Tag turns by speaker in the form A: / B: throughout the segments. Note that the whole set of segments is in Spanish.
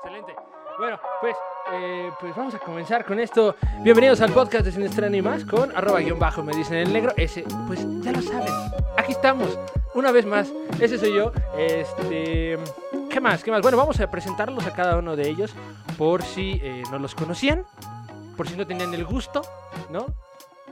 A: Excelente. Bueno, pues, eh, pues vamos a comenzar con esto. Bienvenidos al podcast de Sin Estreno y más con arroba guion bajo me dicen el negro. Ese, pues ya lo saben. Aquí estamos, una vez más. Ese soy yo. Este, ¿qué más? ¿Qué más? Bueno, vamos a presentarlos a cada uno de ellos por si eh, no los conocían, por si no tenían el gusto, ¿no?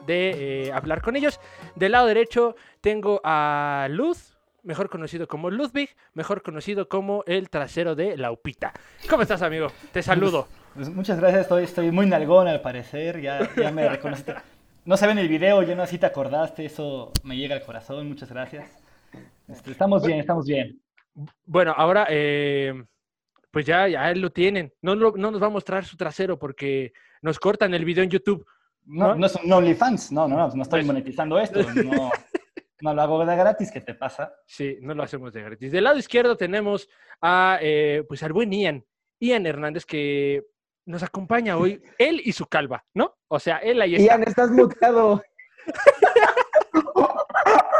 A: De eh, hablar con ellos. Del lado derecho tengo a Luz, mejor conocido como Ludwig, mejor conocido como el trasero de Laupita. ¿Cómo estás, amigo? Te saludo.
B: Pues muchas gracias, estoy, estoy muy nalgón al parecer, ya, ya me reconociste. No se ve en el video, yo no así te acordaste, eso me llega al corazón, muchas gracias. Este, estamos bien, estamos bien.
A: Bueno, ahora, eh, pues ya, ya lo tienen. No, no, no nos va a mostrar su trasero porque nos cortan el video en YouTube.
B: No, no, es un OnlyFans, no, no, no, no estoy
A: Pues-
B: monetizando esto, no, no lo hago de gratis, ¿qué te pasa?
A: Sí, no lo hacemos de gratis. Del lado izquierdo tenemos a, eh, pues al buen Ian, Ian Hernández, que nos acompaña hoy, él y su calva, ¿no? O sea, él ahí está.
C: Ian, estás muteado.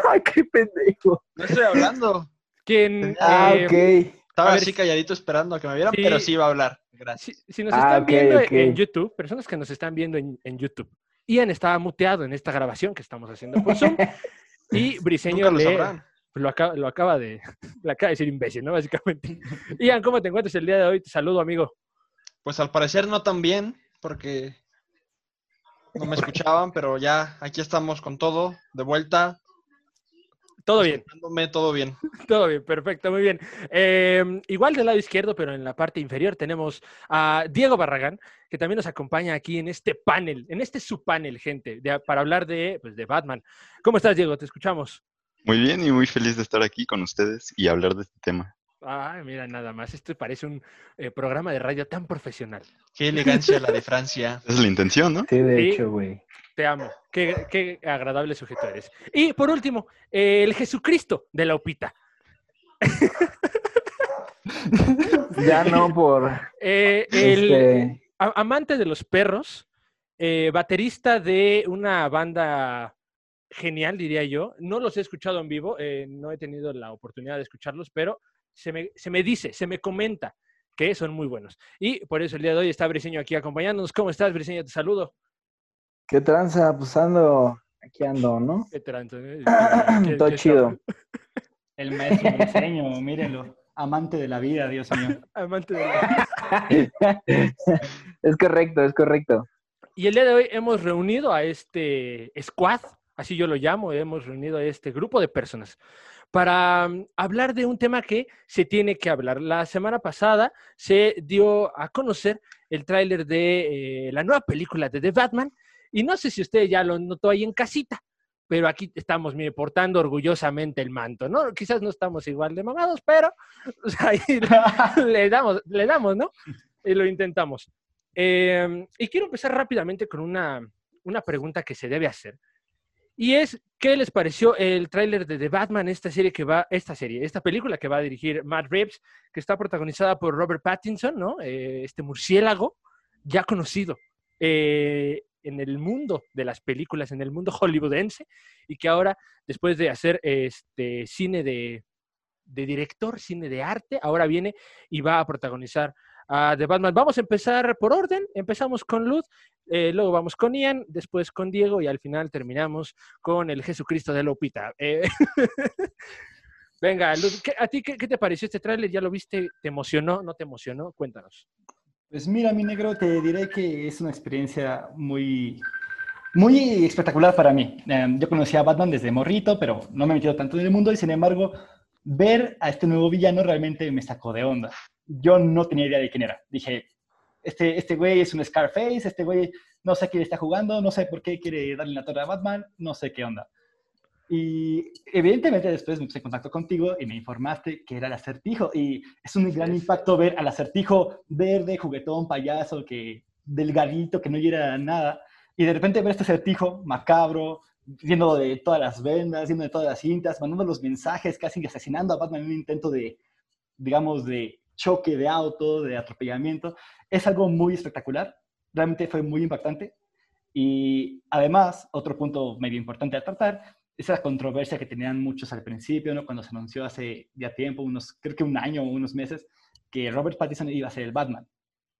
C: Ay, qué pendejo.
D: No estoy hablando.
A: Quien,
C: Ah,
A: eh,
C: ok.
D: Estaba
A: A ver,
D: así calladito esperando a que me vieran,
A: sí.
D: pero sí iba a hablar. Gracias.
A: si, si nos
C: Ah,
A: están
C: ok,
A: viendo en YouTube, personas que nos están viendo en, en YouTube, Ian estaba muteado en esta grabación que estamos haciendo por Zoom y Briseño
D: lo
A: le,
D: sabrán.
A: lo, acaba, lo acaba de, le acaba de decir imbécil, ¿no? Básicamente. Ian, ¿cómo te encuentras el día de hoy? Te saludo, amigo.
D: Pues al parecer no tan bien, porque no me escuchaban, pero ya aquí estamos con todo, de vuelta.
A: Todo bien.
D: todo bien.
A: Todo bien, perfecto, muy bien. Eh, igual del lado izquierdo, pero en la parte inferior tenemos a Diego Barragán, que también nos acompaña aquí en este panel, en este subpanel, gente, de- para hablar de, pues, de Batman. ¿Cómo estás, Diego? Te escuchamos.
E: Muy bien y muy feliz de estar aquí con ustedes y hablar de este tema.
A: Ay, mira, nada más. Esto parece un eh, programa de radio tan profesional.
D: Qué elegancia la de Francia.
E: Esa es la intención, ¿no?
C: Sí, de hecho, güey.
A: Te amo. Qué, qué agradable sujeto eres. Y por último, eh, el Jesucristo de la Upita.
C: Ya no por.
A: Eh, el,
C: Este,
A: amante de los perros, eh, baterista de una banda genial, diría yo. No los he escuchado en vivo, eh, no he tenido la oportunidad de escucharlos, pero se me, se me dice, se me comenta que son muy buenos. Y por eso el día de hoy está Briseño aquí acompañándonos. ¿Cómo estás, Briseño? Te saludo.
C: ¿Qué tranza? Pues ando. Aquí ando, ¿no?
A: ¿Qué? ¿Qué-
C: Todo
A: qué
C: chido.
A: está-
B: El maestro diseño, mírenlo, amante de la vida, Dios mío.
A: Amante de la-
C: es correcto, es correcto.
A: Y el día de hoy hemos reunido a este squad, así yo lo llamo, hemos reunido a este grupo de personas para mm, hablar de un tema que se tiene que hablar. La semana pasada se dio a conocer el tráiler de eh, la nueva película de The Batman y no sé si usted ya lo notó ahí en casita, pero aquí estamos, mire, portando orgullosamente el manto, ¿no? Quizás no estamos igual de mamados, pero o sea, ahí le damos, le damos, ¿no? Y lo intentamos. Eh, y quiero empezar rápidamente con una, una pregunta que se debe hacer. Y es, ¿qué les pareció el tráiler de The Batman, esta serie que va, esta serie, esta película que va a dirigir Matt Reeves, que está protagonizada por Robert Pattinson, ¿no? Eh, este murciélago ya conocido eh, en el mundo de las películas, en el mundo hollywoodense, y que ahora, después de hacer este cine de, de director, cine de arte, ahora viene y va a protagonizar a The Batman. Vamos a empezar por orden. Empezamos con Luz, eh, luego vamos con Ian, después con Diego y al final terminamos con el Jesucristo de Lupita. Eh, Venga, Luz, ¿qué- ¿a ti qué, te pareció este tráiler? ¿Ya lo viste? ¿Te emocionó? ¿No te emocionó? Cuéntanos.
B: Pues mira, mi negro, te diré que es una experiencia muy, muy espectacular para mí. Em, yo conocía a Batman desde morrito, pero no me he tanto en el mundo y sin embargo, ver a este nuevo villano realmente me sacó de onda. Yo no tenía idea de quién era. Dije, este, este güey es un Scarface, este güey no sé quién está jugando, no sé por qué quiere darle la torre a Batman, no sé qué onda. Y evidentemente después me puse en contacto contigo y me informaste que era el acertijo. Y es un gran impacto ver al acertijo verde, juguetón, payaso, que delgadito, que no llega nada. Y de repente ver este acertijo macabro, viendo de todas las vendas, viendo de todas las cintas, mandando los mensajes, casi asesinando a Batman en un intento de, digamos, de choque de auto, de atropellamiento. Es algo muy espectacular. Realmente fue muy impactante. Y además, otro punto medio importante a tratar esa controversia que tenían muchos al principio, ¿no? Cuando se anunció hace ya tiempo, unos, creo que un año o unos meses, que Robert Pattinson iba a ser el Batman.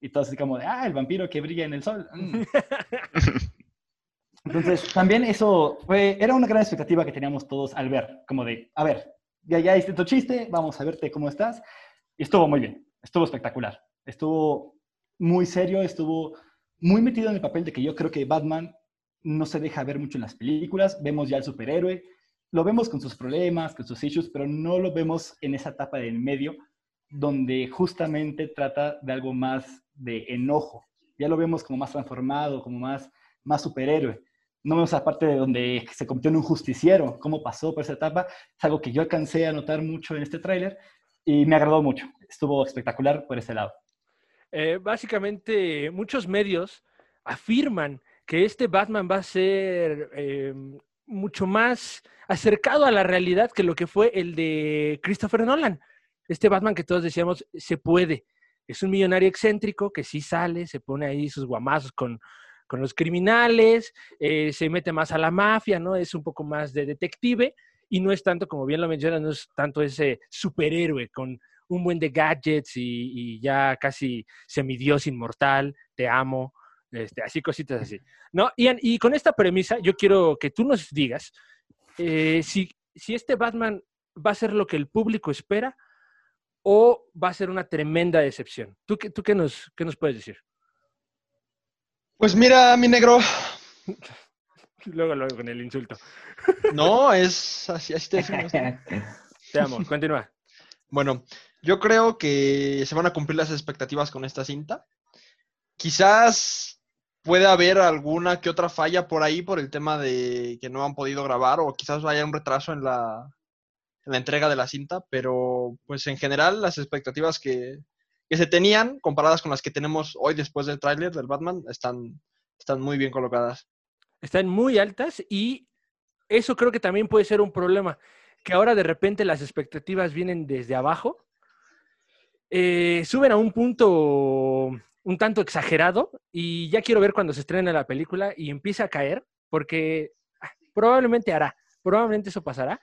B: Y todos así como de, ah, el vampiro que brilla en el sol. Mm. Entonces, también eso fue, era una gran expectativa que teníamos todos al ver, como de, a ver, ya, ya hiciste tu chiste, vamos a verte cómo estás. Y estuvo muy bien, estuvo espectacular, estuvo muy serio, estuvo muy metido en el papel de que yo creo que Batman no se deja ver mucho en las películas, vemos ya al superhéroe, lo vemos con sus problemas, con sus issues, pero no lo vemos en esa etapa del medio donde justamente trata de algo más de enojo. Ya lo vemos como más transformado, como más, más superhéroe. No vemos esa parte de donde se convirtió en un justiciero, cómo pasó por esa etapa. Es algo que yo alcancé a notar mucho en este tráiler y me agradó mucho. Estuvo espectacular por ese lado.
A: Eh, básicamente, muchos medios afirman que este Batman va a ser eh, mucho más acercado a la realidad que lo que fue el de Christopher Nolan. Este Batman que todos decíamos, se puede. Es un millonario excéntrico que sí sale, se pone ahí sus guamazos con, con los criminales, eh, se mete más a la mafia, ¿no? Es un poco más de detective y no es tanto, como bien lo mencionas, no es tanto ese superhéroe con un buen de gadgets y, ya casi semidios inmortal, te amo, este, así cositas así. ¿No? Ian, y con esta premisa, yo quiero que tú nos digas eh, si, si este Batman va a ser lo que el público espera o va a ser una tremenda decepción. ¿Tú, qué, tú qué, nos, qué nos puedes decir?
D: Pues mira, mi negro.
A: luego, luego con el insulto.
D: No, es así, así te decimos.
A: Te amo, continúa.
D: Bueno, yo creo que se van a cumplir las expectativas con esta cinta. Quizás puede haber alguna que otra falla por ahí por el tema de que no han podido grabar o quizás haya un retraso en la, en la entrega de la cinta, pero pues en general las expectativas que, que se tenían comparadas con las que tenemos hoy después del tráiler del Batman están, están muy bien colocadas.
A: Están muy altas y eso creo que también puede ser un problema, que ahora de repente las expectativas vienen desde abajo, eh, suben a un punto un tanto exagerado y ya quiero ver cuando se estrene la película y empieza a caer, porque ah, probablemente hará, probablemente eso pasará,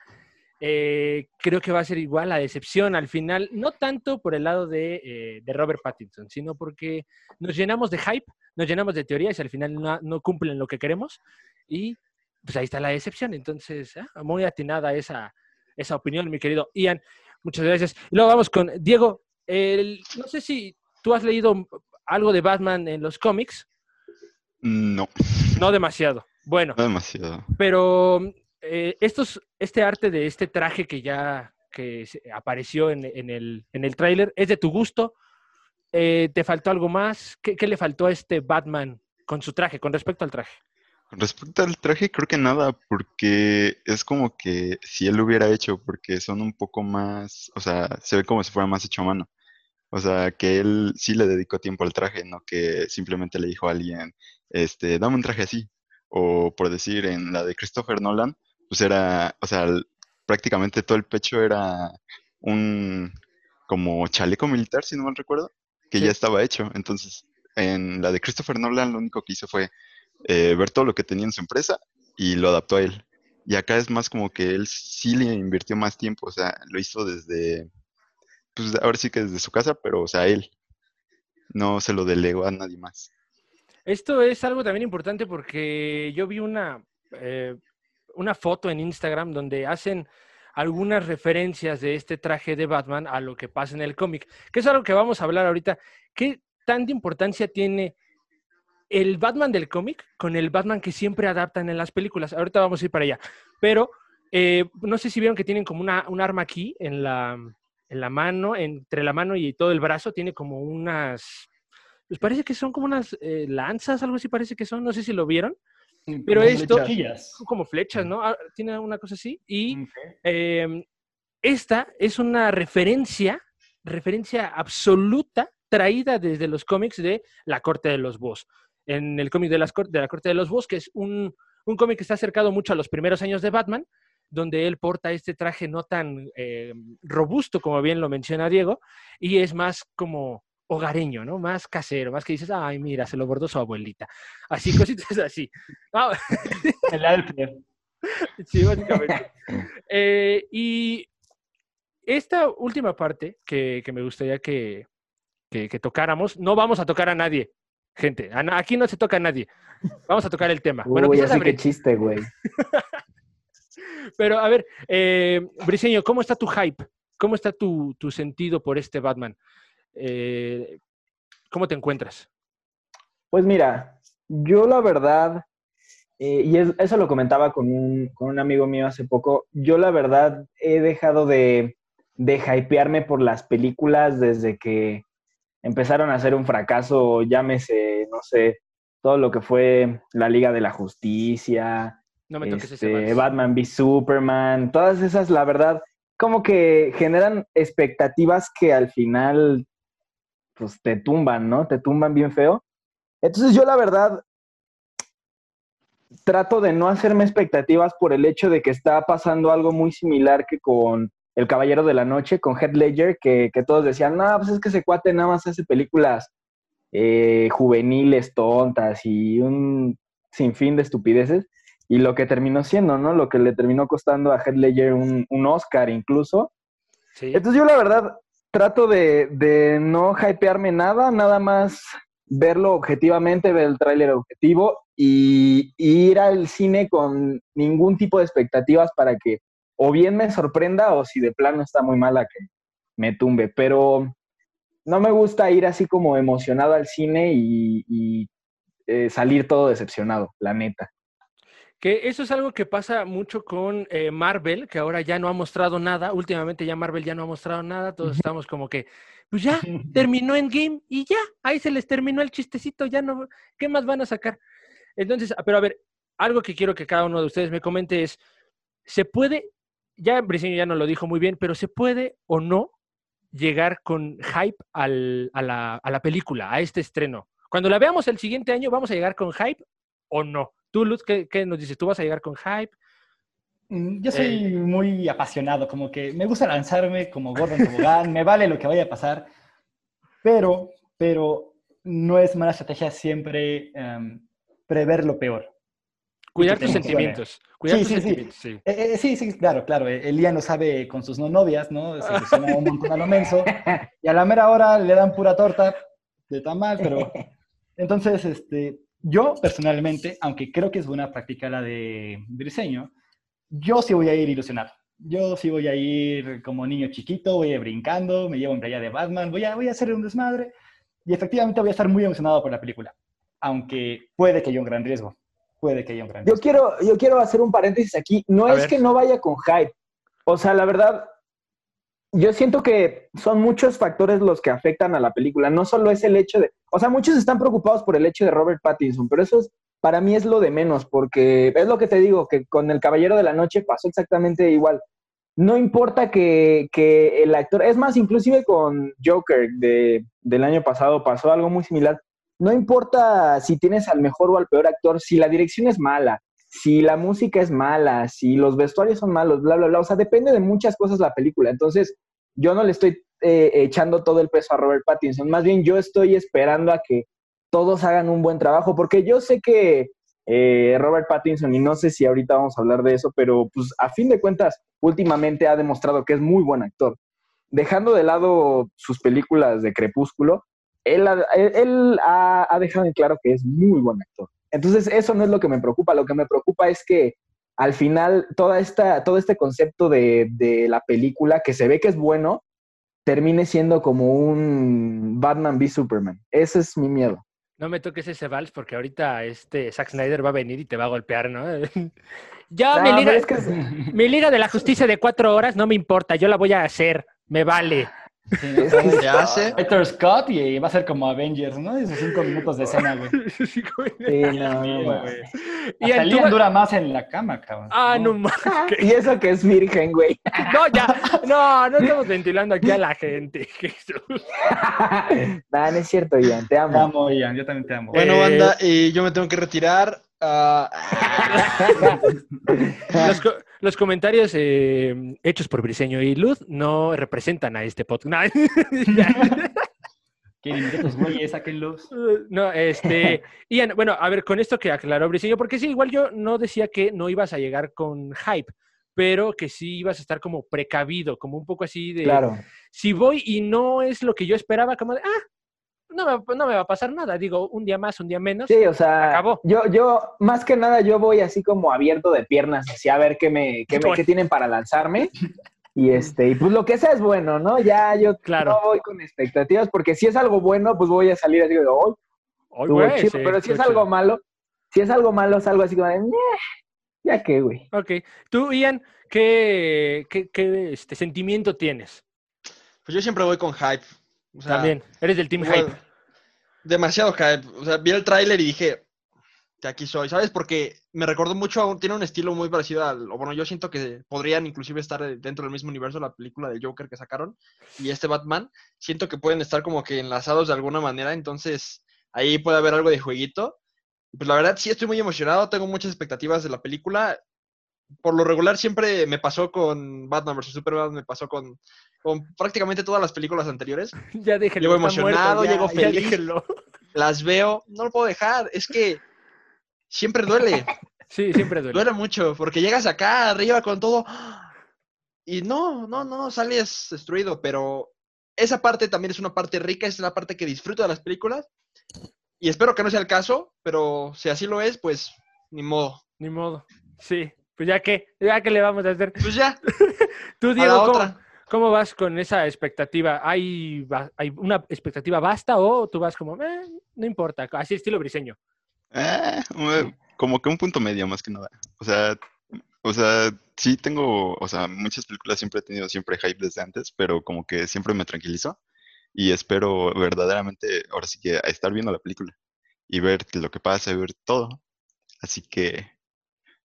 A: eh, creo que va a ser igual la decepción al final, no tanto por el lado de, eh, de, Robert Pattinson, sino porque nos llenamos de hype, nos llenamos de teorías y al final no, cumplen lo que queremos y pues ahí está la decepción. Entonces, ah, muy atinada esa, esa opinión, mi querido Ian. Muchas gracias. Y luego vamos con Diego. no sé si tú has leído algo de Batman en los cómics.
E: No.
A: No demasiado. Bueno.
E: No demasiado.
A: Pero eh, estos, este arte de este traje que ya que apareció en, el, en el tráiler, ¿es de tu gusto? Eh, ¿Te faltó algo más? ¿Qué, le faltó a este Batman con su traje, con respecto al traje?
E: Respecto al traje, creo que nada, porque es como que si él lo hubiera hecho, porque son un poco más, o sea, se ve como si fuera más hecho a mano. O sea, que él sí le dedicó tiempo al traje, no que simplemente le dijo a alguien, este, dame un traje así. O por decir, en la de Christopher Nolan, pues era, o sea, prácticamente todo el pecho era un como chaleco militar, si no mal recuerdo, que ya estaba hecho. Entonces, en la de Christopher Nolan lo único que hizo fue eh, ver todo lo que tenía en su empresa y lo adaptó a él. Y acá es más como que él sí le invirtió más tiempo, o sea, lo hizo desde, pues ahora sí que desde su casa, pero o sea, él no se lo delegó a nadie más.
A: Esto es algo también importante porque yo vi una, eh, una foto en Instagram donde hacen algunas referencias de este traje de Batman a lo que pasa en el cómic, que es algo que vamos a hablar ahorita. ¿Qué tanta importancia tiene el Batman del cómic con el Batman que siempre adaptan en las películas? Ahorita vamos a ir para allá. Pero eh, no sé si vieron que tienen como una, un arma aquí en la, en la mano, entre la mano y todo el brazo, tiene como unas, pues parece que son como unas eh, lanzas, algo así parece que son, no sé si lo vieron. Pero esto, como flechas, ¿no? Ah, tiene una cosa así. Y em, esta es una referencia, referencia absoluta traída desde los cómics de La Corte de los Bos. En el cómic de, la Corte de los Bos, que es un, un cómic que está acercado mucho a los primeros años de Batman, donde él porta este traje no tan em, robusto como bien lo menciona Diego, y es más como hogareño, ¿no? Más casero, más que dices, ay, mira, se lo bordó su abuelita. Así, cositas así. Ah,
B: El Alfred.
A: Sí, básicamente. Eh, y esta última parte que, me gustaría que, que, que tocáramos. No vamos a tocar a nadie, gente. A Aquí no se toca a nadie. Vamos a tocar el tema. Bueno,
C: Uy,
A: quizás
C: así
A: habré-
C: que chiste, güey.
A: Pero a ver, eh, Briseño, ¿cómo está tu hype? ¿Cómo está tu, tu sentido por este Batman? Eh, ¿Cómo te encuentras?
C: Pues mira, yo la verdad, eh, y es- eso lo comentaba con un, con un amigo mío hace poco, yo la verdad he dejado de, de hypearme por las películas desde que empezaron a ser un fracaso, llámese, no sé, todo lo que fue la Liga de la Justicia,
A: No me toques
C: este. Batman v Superman, todas esas, la verdad, como que generan expectativas que al final, pues te tumban, ¿no? Te tumban bien feo. Entonces yo la verdad trato de no hacerme expectativas por el hecho de que está pasando algo muy similar que con El Caballero de la Noche, con Heath Ledger, que, que todos decían, no, pues es que ese cuate nada más hace películas eh, juveniles, tontas y un sinfín de estupideces. Y lo que terminó siendo, ¿no? Lo que le terminó costando a Heath Ledger un, un Oscar incluso.
A: Sí.
C: Entonces yo la verdad trato de, de no hypearme nada, nada más verlo objetivamente, ver el tráiler objetivo y, ir al cine con ningún tipo de expectativas para que o bien me sorprenda o si de plano está muy mala que me tumbe. Pero no me gusta ir así como emocionado al cine y, y, eh, salir todo decepcionado, la neta.
A: Que eso es algo que pasa mucho con eh, Marvel, que ahora ya no ha mostrado nada. Últimamente ya Marvel ya no ha mostrado nada. Todos estamos como que, pues ya, terminó en game y ya, ahí se les terminó el chistecito, ya no, ¿qué más van a sacar? Entonces, pero a ver, algo que quiero que cada uno de ustedes me comente es, ¿se puede, ya Briceño ya nos lo dijo muy bien, pero ¿se puede o no llegar con hype al- a, la, a la película, a este estreno? Cuando la veamos el siguiente año, ¿vamos a llegar con hype o no? Tú, Luz, ¿qué, qué nos dices? ¿Tú vas a llegar con hype?
B: Mm, Yo soy muy apasionado, como que me gusta lanzarme como Gordon Tobogán, me vale lo que vaya a pasar, pero, pero no es mala estrategia siempre em, prever lo peor.
A: Cuidar tus sentimientos. Cuidar
B: Sí,
A: tus
B: sí, sí.
A: sentimientos, sí.
B: Eh, eh, sí, sí, claro, claro. eh, Elian lo sabe con sus no novias, ¿no? Se ilusiona un montón a lo menso. Y a la mera hora le dan pura torta de tamal, pero... Entonces, este, yo personalmente, aunque creo que es buena práctica la de diseño, yo sí voy a ir ilusionado. Yo sí voy a ir como niño chiquito, voy a ir brincando, me llevo en playa de Batman, voy a, voy a hacer un desmadre. Y efectivamente voy a estar muy emocionado por la película. Aunque puede que haya un gran riesgo. Puede que haya un gran
C: Yo
B: riesgo.
C: quiero, yo quiero hacer un paréntesis aquí. No
A: A
C: es
A: ver.
C: que no vaya con hype. O sea, la verdad, yo siento que son muchos factores los que afectan a la película. No solo es el hecho de. O sea, muchos están preocupados por el hecho de Robert Pattinson, pero eso es, para mí es lo de menos, porque es lo que te digo, que con El Caballero de la Noche pasó exactamente igual. No importa que, que el actor, es más, inclusive con Joker de, del año pasado pasó algo muy similar. No importa si tienes al mejor o al peor actor, si la dirección es mala, si la música es mala, si los vestuarios son malos, bla, bla, bla. O sea, depende de muchas cosas la película. Entonces, yo no le estoy eh, echando todo el peso a Robert Pattinson. Más bien, yo estoy esperando a que todos hagan un buen trabajo, porque yo sé que eh, Robert Pattinson, y no sé si ahorita vamos a hablar de eso, pero pues a fin de cuentas, últimamente ha demostrado que es muy buen actor. Dejando de lado sus películas de Crepúsculo, él, ha- ha dejado en claro que es muy buen actor. Entonces, eso no es lo que me preocupa. Lo que me preocupa es que al final toda esta, todo este concepto de, de la película, que se ve que es bueno, termine siendo como un Batman v Superman. Ese es mi miedo.
A: No me toques ese vals porque ahorita este Zack Snyder va a venir y te va a golpear, ¿no? ya,
C: No,
A: mi, liga,
C: pero es que-
A: mi liga de la justicia de cuatro horas no me importa, yo la voy a hacer, me vale.
B: Sí, ¿no?
C: Es que-
D: Se hace.
B: Héctor Scott y va a ser como Avengers, ¿no? Esos cinco minutos de escena, güey.
A: Sí,
C: no, no,
B: güey.
A: Y
B: Hasta Liam dura más en la cama, cabrón.
A: Ah, no mames.
C: Y eso que es virgen, güey.
A: No, ya. No, no estamos ventilando aquí a la gente. Jesús.
C: No es cierto, Ian, te
B: Te
C: amo.
B: amo, Ian, yo también te amo.
D: Bueno,
A: Eh,
D: banda, eh, yo me tengo que retirar. Ah,
A: Los, co- los comentarios eh, hechos por Briseño y Luz no representan a este podcast.
B: ¿Quieren ir estos güeyes? Sáquenlos.
A: No, este, Ian, bueno, a ver, con esto que aclaró Briseño, porque sí, igual yo no decía que no ibas a llegar con hype, pero que sí ibas a estar como precavido, como un poco así de,
C: Claro.
A: si voy y no es lo que yo esperaba, como de, ah, no me, no me va a pasar nada. Digo, un día más, un día menos.
C: Sí, o sea,
A: Acabó.
C: yo, yo, más que nada, yo voy así como abierto de piernas, así a ver qué me, qué me- qué tienen para lanzarme. Y este, y pues lo que sea es bueno, ¿no? Ya yo
A: Claro.
C: no voy con expectativas, porque si es algo bueno, pues voy a salir así de, "Ay,
A: Ay,
C: estuvo
A: güey,
C: chido",
A: sí,
C: pero si es algo malo, si es algo malo, salgo así como de, "Meh, ya qué, güey.
A: Ok. Tú, Ian, ¿qué, qué, qué, este, sentimiento tienes?
D: Pues yo siempre voy con hype. O sea,
A: También. Eres del team hype.
D: Demasiado hype. O sea, vi el tráiler y dije, de aquí soy, ¿sabes? Porque me recordó mucho, tiene un estilo muy parecido al, o bueno, yo siento que podrían inclusive estar dentro del mismo universo la película de Joker que sacaron y este Batman. Siento que pueden estar como que enlazados de alguna manera, entonces ahí puede haber algo de jueguito. Pues la verdad sí estoy muy emocionado, tengo muchas expectativas de la película. Por lo regular siempre me pasó con Batman vs. Superman, me pasó con, con prácticamente todas las películas anteriores.
A: Ya déjenlo.
D: Llego emocionado,
A: muerto, ya,
D: llego feliz. Las veo, no lo puedo dejar, es que siempre duele.
A: Sí, siempre duele.
D: Duele mucho, porque llegas acá arriba con todo y no, no, no, sales destruido, pero esa parte también es una parte rica, es la parte que disfruto de las películas y espero que no sea el caso, pero si así lo es, pues ni modo.
A: Ni modo. Sí. Pues ya que, ya que le vamos a hacer.
D: Pues ya,
A: Tú, Diego, ¿cómo, cómo vas con esa expectativa? ¿Hay, ¿Hay una expectativa basta o tú vas como, "Eh, no importa, así estilo briseño?
E: Eh, como que un punto medio más que nada. O sea, o sea, sí tengo, o sea, muchas películas siempre he tenido siempre hype desde antes, pero como que siempre me tranquilizo y espero verdaderamente, ahora sí que a estar viendo la película y ver lo que pasa y ver todo. Así que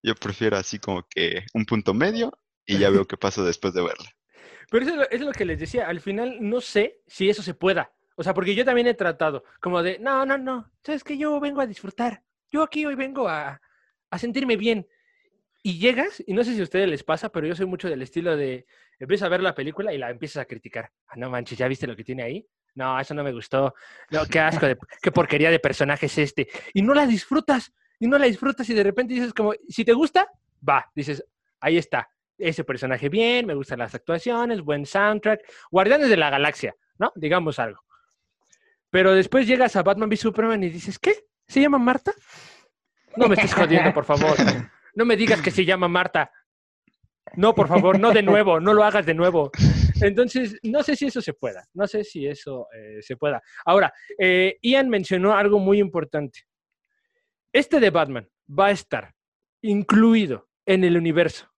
E: yo prefiero así como que un punto medio y ya veo qué pasa después de verla.
A: Pero eso es, lo, es lo que les decía, al final no sé si eso se pueda. O sea, porque yo también he tratado como de, no, no, no, sabes que yo vengo a disfrutar. Yo aquí hoy vengo a, a sentirme bien. Y llegas, y no sé si a ustedes les pasa, pero yo soy mucho del estilo de, empiezas a ver la película y la empiezas a criticar. Ah, no manches, ¿ya viste lo que tiene ahí? No, eso no me gustó. No, qué asco, de, qué porquería de personaje es este. Y no la disfrutas, y no la disfrutas y de repente dices como, si te gusta, va, dices, ahí está. Ese personaje bien, me gustan las actuaciones, buen soundtrack. Guardianes de la Galaxia, ¿no? Digamos algo. Pero después llegas a Batman v Superman y dices, ¿qué? ¿Se llama Marta? No me estés jodiendo, por favor. No me digas que se llama Marta. No, por favor, no de nuevo, no lo hagas de nuevo. Entonces, no sé si eso se pueda, no sé si eso eh, se pueda. Ahora, eh, Ian mencionó algo muy importante. Este de Batman va a estar incluido en el universo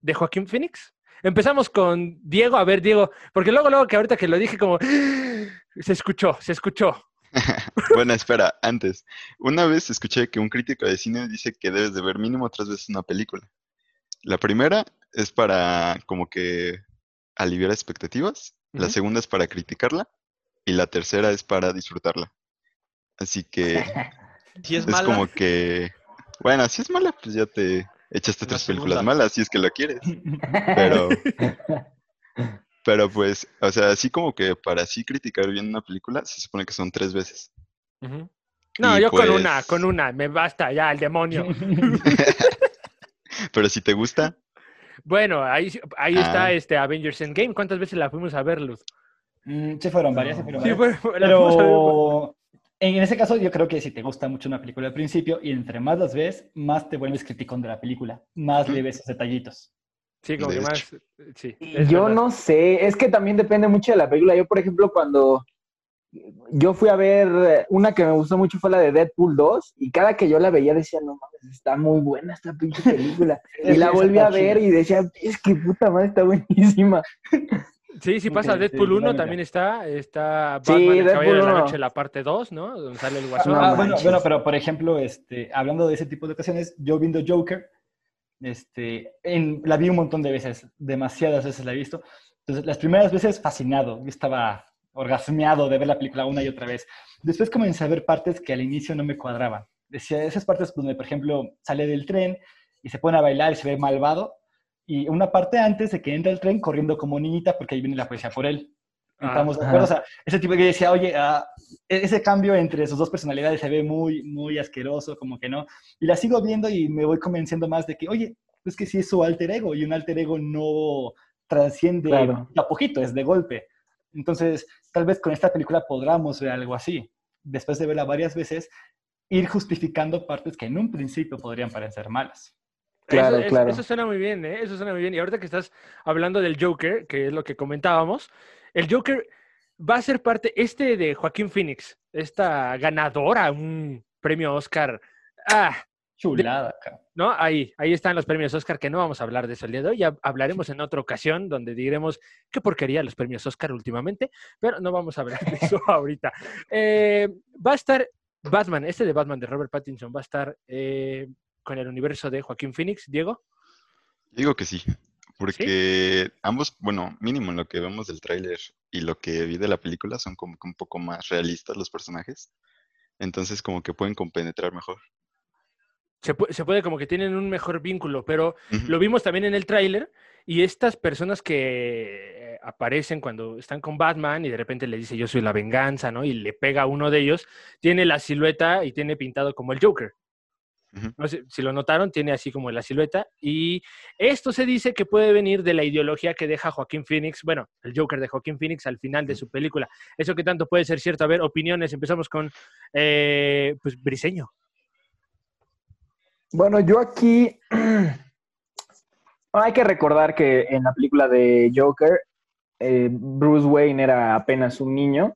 A: de Joaquín Phoenix. Empezamos con Diego, a ver, Diego, porque luego, luego que ahorita que lo dije como, se escuchó, se escuchó.
E: Bueno, espera, antes. Una vez escuché que un crítico de cine dice que debes de ver mínimo tres veces una película. La primera es para como que aliviar expectativas, la segunda es para criticarla y la tercera es para disfrutarla. Así que
D: Si es
E: es
D: mala,
E: como que, bueno, si es mala, pues ya te echaste tres películas malas, si es que la quieres. Pero, pero pues, o sea, así como que para así criticar bien una película, se supone que son tres veces.
A: No,
E: Y
A: yo con una,
E: pues-
A: con una, me basta ya, el demonio.
E: Pero si te gusta,
A: Bueno, ahí, sí- ahí está
E: Ah.
A: este Avengers Endgame. ¿Cuántas veces la fuimos a ver, Luz?
B: Mm, sí fueron varias, sí fueron
A: Sí,
B: varias.
A: fue- la fuimos a ver-
B: Pero en ese caso yo creo que si te gusta mucho una película al principio y entre más las ves, más te vuelves criticón de la película, más le ves esos detallitos.
A: Sí, como que más. Sí.
C: Yo
A: verdad.
C: no sé, es que también depende mucho de la película. Yo, por ejemplo, cuando yo fui a ver una que me gustó mucho fue la de Deadpool 2 y cada que yo la veía decía, no mames, está muy buena esta pinche película. y la volví a ver y decía, es que puta madre, está buenísima.
A: Sí, sí pasa. Deadpool 1
B: totalmente.
A: también está. Está
C: Sí,
A: el Caballero de la
C: 1.
A: Noche, la parte 2, ¿no? Donde sale el guasón.
C: No
B: Ah, bueno,
C: manches.
B: bueno, pero por ejemplo, este, hablando de ese tipo de ocasiones, yo viendo Joker, este, en, la vi un montón de veces, demasiadas veces la he visto. Entonces, las primeras veces fascinado, yo estaba orgasmeado de ver la película una y otra vez. Después comencé a ver partes que al inicio no me cuadraban. Decía, esas partes donde, por ejemplo, sale del tren y se pone a bailar y se ve malvado. Y una parte antes de que entra el tren corriendo como niñita porque ahí viene la policía por él.
A: Ah,
B: Estamos de
C: ajá.
B: acuerdo. O sea, ese tipo que decía, oye, ah, e- ese cambio entre sus dos personalidades se ve muy, muy asqueroso, como que no. Y la sigo viendo y me voy convenciendo más de que, oye, es que sí es su alter ego y un alter ego no trasciende
C: Claro.
B: de a poquito, es de golpe. Entonces, tal vez con esta película podamos ver algo así. después de verla varias veces, ir justificando partes que en un principio podrían parecer malas.
C: Claro,
A: eso,
C: claro.
A: Eso suena muy bien, ¿eh? Eso suena muy bien. Y ahorita que estás hablando del Joker, que es lo que comentábamos, el Joker va a ser parte, este de Joaquín Phoenix, esta ganadora, un premio Oscar. Ah,
B: Chulada.
A: ¿no? Ahí, ahí están los premios Oscar, que no vamos a hablar de eso el día de hoy, ya hablaremos en otra ocasión donde diremos qué porquería los premios Oscar últimamente, pero no vamos a hablar de eso ahorita. Eh, va a estar Batman, este de Batman de Robert Pattinson, va a estar eh, con el universo de Joaquín Phoenix, Diego.
E: Digo que sí, porque ambos, bueno, mínimo en lo que vemos del tráiler y lo que vi de la película son como que un poco más realistas los personajes. Entonces como que pueden compenetrar mejor.
A: Se, pu- se puede como que tienen un mejor vínculo, pero lo vimos también en el tráiler y estas personas que eh, aparecen cuando están con Batman y de repente le dice yo soy la venganza, ¿no? Y le pega a uno de ellos, tiene la silueta y tiene pintado como el Joker. No sé si lo notaron, tiene así como la silueta. Y esto se dice que puede venir de la ideología que deja Joaquín Phoenix, bueno, el Joker de Joaquín Phoenix al final de su película. Eso que tanto puede ser cierto. A ver, opiniones. Empezamos con, eh, pues, Briseño.
C: Bueno, yo aquí hay que recordar que en la película de Joker, eh, Bruce Wayne era apenas un niño.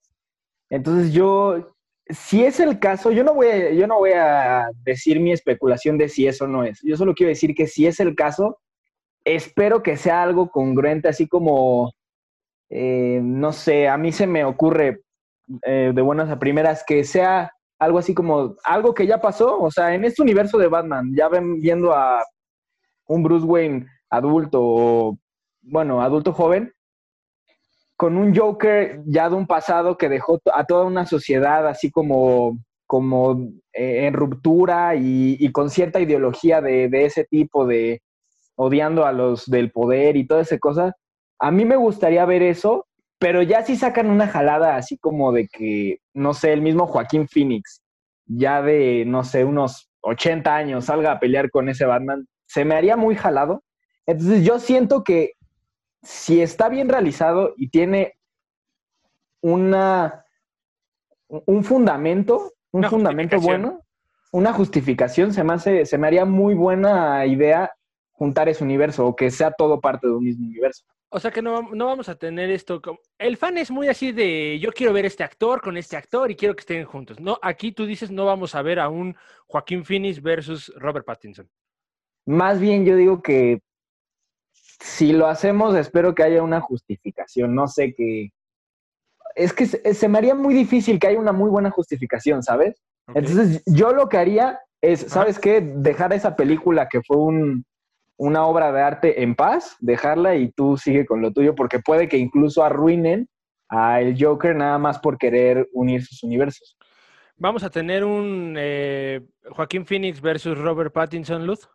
C: Entonces yo, si es el caso, yo no voy a, yo no voy a decir mi especulación de si eso no es. Yo solo quiero decir que si es el caso, espero que sea algo congruente, así como, eh, no sé, a mí se me ocurre eh, de buenas a primeras que sea algo así como algo que ya pasó, o sea, en este universo de Batman, ya ven viendo a un Bruce Wayne adulto, o, bueno, adulto joven, con un Joker ya de un pasado que dejó a toda una sociedad así como, como eh, en ruptura y, y con cierta ideología de, de ese tipo, de odiando a los del poder y toda esa cosa. A mí me gustaría ver eso, pero ya si sacan una jalada así como de que, no sé, el mismo Joaquín Phoenix, ya de, no sé, unos 80 años, salga a pelear con ese Batman, se me haría muy jalado. Entonces yo siento que si está bien realizado y tiene una, un fundamento, un
A: Una
C: fundamento bueno, una justificación, se me, hace, se me haría muy buena idea juntar ese universo o que sea todo parte de un mismo universo.
A: O sea que no, no vamos a tener esto como... El fan es muy así de yo quiero ver este actor con este actor y quiero que estén juntos. No, aquí tú dices no vamos a ver a un Joaquín Phoenix versus Robert Pattinson.
C: Más bien yo digo que si lo hacemos, espero que haya una justificación. No sé qué. Es que se, se me haría muy difícil que haya una muy buena justificación, ¿sabes? Entonces, yo lo que haría es, ¿sabes qué? Dejar esa película que fue un- una obra de arte en paz, dejarla y tú sigue con lo tuyo, porque puede que incluso arruinen a el Joker nada más por querer unir sus universos.
A: Vamos a tener un eh, Joaquín Phoenix versus Robert Pattinson, Luz.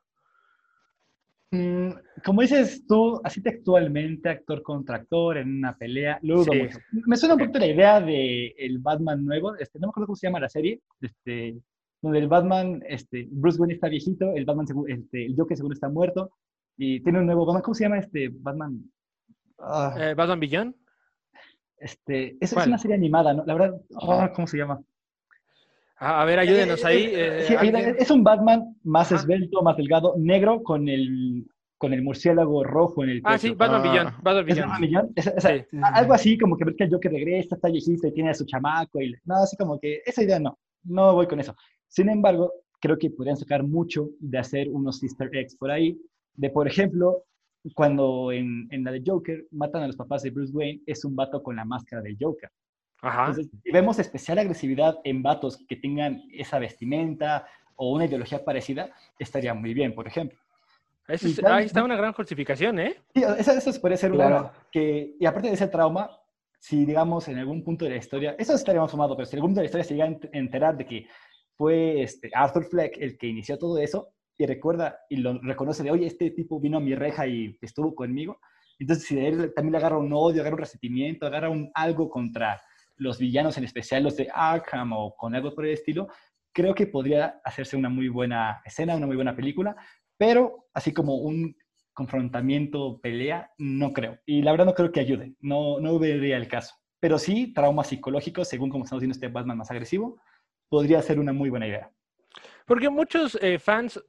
B: Mm, como dices tú, así textualmente, actor contra actor en una pelea, lo dudo
A: Sí.
B: mucho. Me suena un poquito la idea de el Batman nuevo, este, no me acuerdo cómo se llama la serie, este, donde el Batman, este, Bruce Wayne está viejito, el Batman, este, el Joker seguro está muerto, y tiene un nuevo Batman, ¿cómo se llama este Batman? Ah,
A: Eh, Batman Beyond.
B: este, es, es una serie animada, ¿no? La verdad, ah, ¿cómo se llama?
A: A, ver, ayúdenos ahí.
B: Eh,
A: eh,
B: sí, es un Batman más
A: Ajá.
B: esbelto, más delgado, negro, con el, con el murciélago rojo en el
A: Ah,
B: pecho.
A: sí, Batman
E: Ah.
A: Beyond. Batman
B: ¿Es
A: Beyond.
B: Batman Beyond? Es- o sea,
A: Sí.
B: algo así como que que el Joker regresa, está viejito y tiene a su chamaco. Y, no, así como que esa idea no, no voy con eso. Sin embargo, creo que podrían sacar mucho de hacer unos easter eggs por ahí. De, por ejemplo, cuando en, en la de Joker matan a los papás de Bruce Wayne, es un vato con la máscara del Joker.
A: Ajá.
B: Entonces, si vemos especial agresividad en vatos que tengan esa vestimenta o una ideología parecida, estaría muy bien, por ejemplo.
A: Eso es- ahí está una gran justificación, ¿eh?
B: Sí, eso, eso puede ser
C: Claro.
B: bueno. Que, y aparte de ese trauma, si digamos en algún punto de la historia, eso estaría más fumado, pero si en algún punto de la historia se llega a ent- enterar de que fue este, Arthur Fleck el que inició todo eso, y recuerda y lo reconoce de, oye, este tipo vino a mi reja y estuvo conmigo, entonces si de él también le agarra un odio, agarra un resentimiento, agarra un, algo contra los villanos, en especial los de Arkham o con algo por el estilo, creo que podría hacerse una muy buena escena, una muy buena película, pero así como un confrontamiento, pelea, no creo. Y la verdad no creo que ayude, no, no vería el caso. pero sí traumas psicológicos, según como estamos viendo este Batman más agresivo, podría ser una muy buena idea.
A: Porque muchos eh, fans,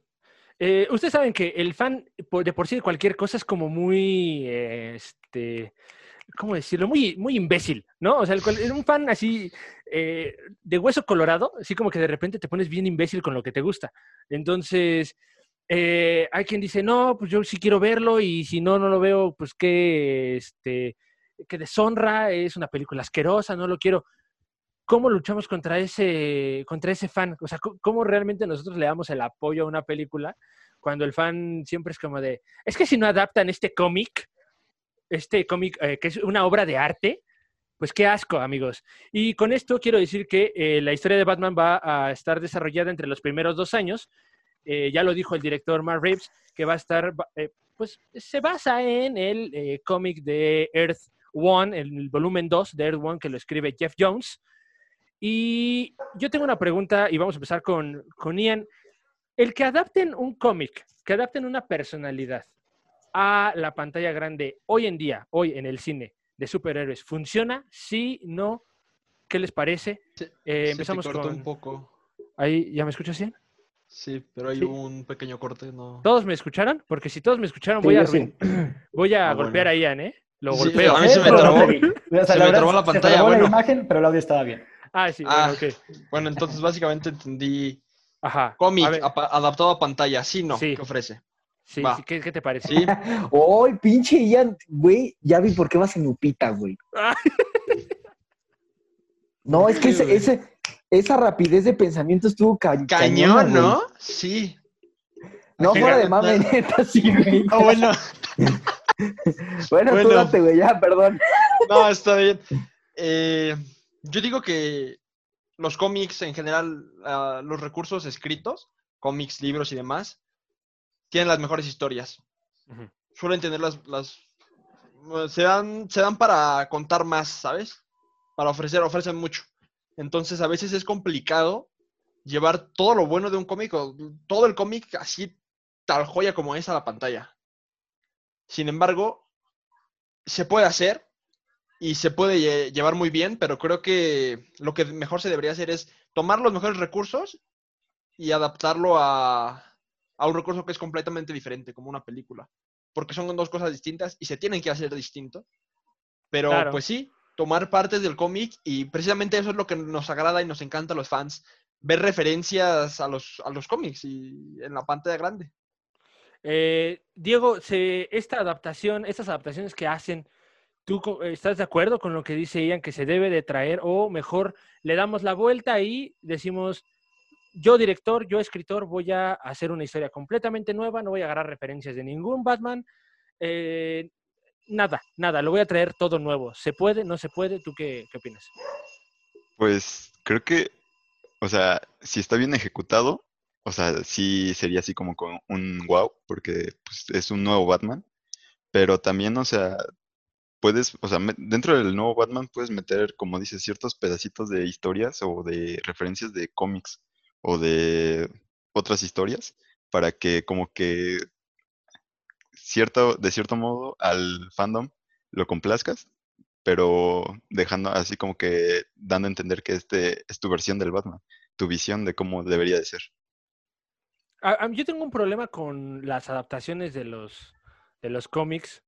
A: eh, ustedes saben que el fan de por sí de cualquier cosa es como muy, eh, este, ¿cómo decirlo? Muy, muy imbécil, ¿no? O sea, cual- un fan así eh, de hueso colorado, así como que de repente te pones bien imbécil con lo que te gusta. Entonces, eh, hay quien dice, no, pues yo sí quiero verlo y si no, no lo veo, pues qué, este, qué deshonra, es una película asquerosa, no lo quiero. ¿Cómo luchamos contra ese, contra ese fan? O sea, ¿cómo- ¿cómo realmente nosotros le damos el apoyo a una película cuando el fan siempre es como de, es que si no adaptan este cómic, este cómic eh, que es una obra de arte, pues qué asco, amigos. Y con esto quiero decir que eh, la historia de Batman va a estar desarrollada entre los primeros dos años. Eh, ya lo dijo el director Mark Reeves, que va a estar, eh, pues se basa en el cómic de Earth One, el volumen 2 de Earth One, que lo escribe Jeff Jones. Y yo tengo una pregunta y vamos a empezar con, con Ian. El que adapten un cómic, que adapten una personalidad a la pantalla grande hoy en día, hoy en el cine de superhéroes, ¿funciona? Sí, no. ¿Qué les parece?
D: Se-
A: Eh,
D: se te
A: empezamos
D: cortó
A: con...
D: un poco.
A: Ahí, ¿Ya me escuchas bien?
D: Sí, pero hay
A: Sí.
D: un pequeño corte, ¿no?
A: ¿Todos me escucharon? Porque si todos me escucharon,
C: Sí,
A: voy a,
C: sí.
A: voy a
D: Ah,
A: golpear
D: bueno.
A: a Ian, ¿eh? Lo
D: Sí,
A: golpeo.
D: a mí se me trabó.
B: O sea,
D: Se
B: la
D: me trabó la
B: se
D: pantalla,
B: trabó
D: bueno.
B: la imagen, pero el audio estaba bien.
A: Ah, sí,
D: Ah,
A: bueno, ok.
D: Bueno, entonces básicamente entendí
A: Ajá.
D: cómic adaptado a pantalla, sí, no,
A: Sí.
D: ¿qué ofrece?
A: Sí, sí, ¿qué, qué te parece?
D: Sí,
C: ¡Ay, pinche Ian! Güey, ya vi por qué vas en Lupita, güey. No, es que ese, esa rapidez de pensamiento estuvo ca-
D: cañón,
C: güey.
D: ¿no? Sí.
C: No fuera de mame, neta, sí, güey.
D: Ah, bueno,
C: Bueno, tú date, güey, ya, perdón.
D: no, está bien. Eh, yo digo que los cómics en general, ah, los recursos escritos, cómics, libros y demás, tienen las mejores historias. Suelen tener las, las eh, se dan, se dan para contar más, ¿sabes? Para ofrecer, ofrecen mucho. Entonces a veces es complicado llevar todo lo bueno de un cómic, o todo el cómic así tal joya como es a la pantalla. Sin embargo, se puede hacer y se puede lle- llevar muy bien, pero creo que lo que mejor se debería hacer es tomar los mejores recursos y adaptarlo a, a un recurso que es completamente diferente, como una película. Porque son dos cosas distintas y se tienen que hacer distinto. Pero
A: Claro.
D: pues sí, tomar partes del cómic y precisamente eso es lo que nos agrada y nos encanta a los fans, ver referencias a los, a los cómics y en la pantalla grande.
A: Eh, Diego, se, esta adaptación, estas adaptaciones que hacen, ¿tú estás de acuerdo con lo que dice Ian que se debe de traer o mejor le damos la vuelta y decimos, yo director, yo escritor, voy a hacer una historia completamente nueva, no voy a agarrar referencias de ningún Batman, eh, nada, nada, lo voy a traer todo nuevo. ¿Se puede? ¿No se puede? ¿Tú qué, qué opinas?
E: Pues creo que, o sea, si está bien ejecutado, o sea, sí sería así como con un wow, porque pues, es un nuevo Batman, pero también, o sea, puedes, o sea, dentro del nuevo Batman puedes meter, como dices, ciertos pedacitos de historias o de referencias de cómics o de otras historias para que como que cierto, de cierto modo al fandom lo complazcas, pero dejando así como que dando a entender que este es tu versión del Batman, tu visión de cómo debería de ser.
A: A- a mí- yo tengo un problema con las adaptaciones de los, de los cómics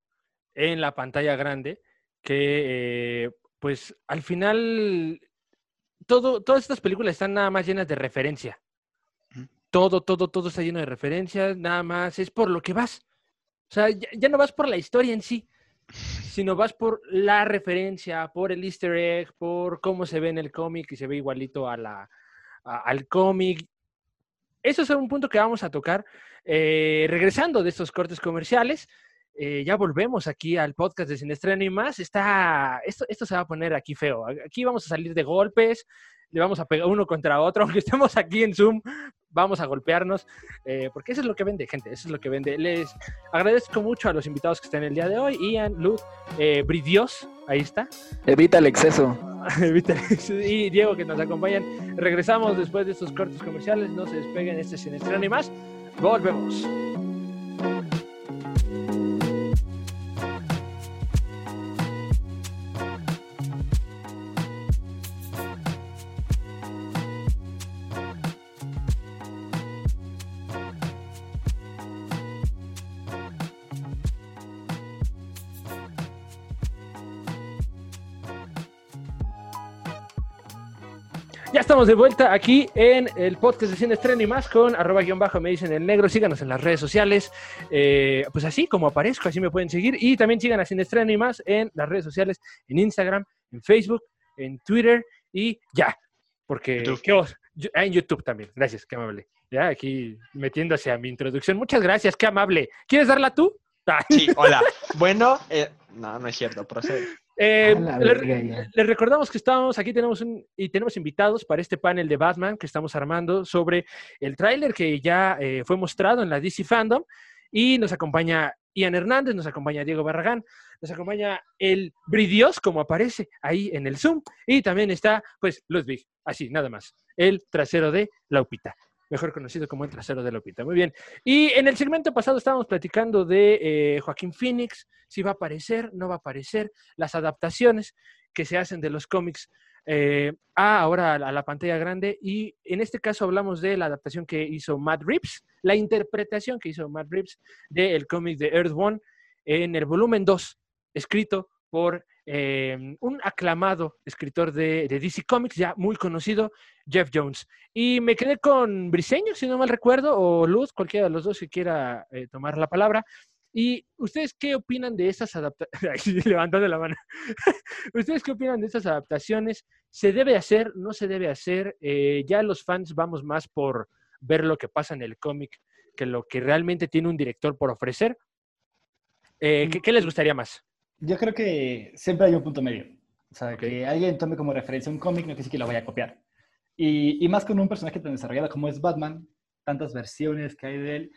A: en la pantalla grande, que eh, pues al final todo, todas estas películas están nada más llenas de referencia. Todo, todo, todo está lleno de referencias, nada más es por lo que vas. O sea, ya, ya no vas por la historia en sí, sino vas por la referencia, por el easter egg, por cómo se ve en el cómic y se ve igualito a la, a- al cómic. Eso es un punto que vamos a tocar eh, regresando de estos cortes comerciales. Eh, ya volvemos aquí al podcast de Sin Estreno y más. Está, esto, esto se va a poner aquí feo. Aquí vamos a salir de golpes, le vamos a pegar uno contra otro, aunque estemos aquí en Zoom, vamos a golpearnos, eh, porque eso es lo que vende, gente, eso es lo que vende. Les agradezco mucho a los invitados que están el día de hoy, Ian, Luz, eh, Bridios, ahí está,
C: Evita el exceso.
A: y Diego que nos acompañan. Regresamos después de estos cortes comerciales, no se despeguen, este es Sin Estreno y más. Volvemos. Estamos de vuelta aquí en el podcast de Cine Estreno y más con arroba guion bajo me dicen el negro. Síganos en las redes sociales. eh, pues así como aparezco, así me pueden seguir. Y también sigan a Cine Estreno y más en las redes sociales, en Instagram, en Facebook, en Twitter y ya. Porque
D: YouTube.
A: ¿qué os- yo- ah, en YouTube también. Gracias, qué amable. Ya aquí metiéndose a mi introducción. Muchas gracias, qué amable. ¿Quieres darla tú? Ah.
D: Sí, hola. Bueno, eh, no, no es cierto, procede.
A: Eh,
C: la
A: le- les recordamos que estamos aquí tenemos un y tenemos invitados para este panel de Batman que estamos armando sobre el tráiler que ya eh, fue mostrado en la DC Fandom. Y nos acompaña Ian Hernández, nos acompaña Diego Barragán, nos acompaña el Bridios como aparece ahí en el Zoom. Y también está pues Ludwig, así nada más, el trasero de Laupita. Mejor conocido como el trasero de Lupita. Muy bien. Y en el segmento pasado estábamos platicando de eh, Joaquín Phoenix, si va a aparecer, no va a aparecer, las adaptaciones que se hacen de los cómics eh, a ahora a la, a la pantalla grande. Y en este caso hablamos de la adaptación que hizo Matt Reeves, la interpretación que hizo Matt Reeves del cómic de Earth One en el volumen 2, escrito por eh, un aclamado escritor de, de DC Comics, ya muy conocido, Jeff Jones. Y me quedé con Briseño, si no mal recuerdo, o Luz, cualquiera de los dos que quiera eh, tomar la palabra. ¿Y ustedes qué opinan de estas adaptaciones? Levantando la mano. ¿Ustedes qué opinan de estas adaptaciones? ¿Se debe hacer? ¿No se debe hacer? Eh, ya los fans vamos más por ver lo que pasa en el cómic que lo que realmente tiene un director por ofrecer. Eh, ¿qué, qué les gustaría más?
B: Yo creo que siempre hay un punto medio. O sea,
A: Ok.
B: que alguien tome como referencia un cómic no quiere decir que lo vaya a copiar. Y, y más con un personaje tan desarrollado como es Batman, tantas versiones que hay de él,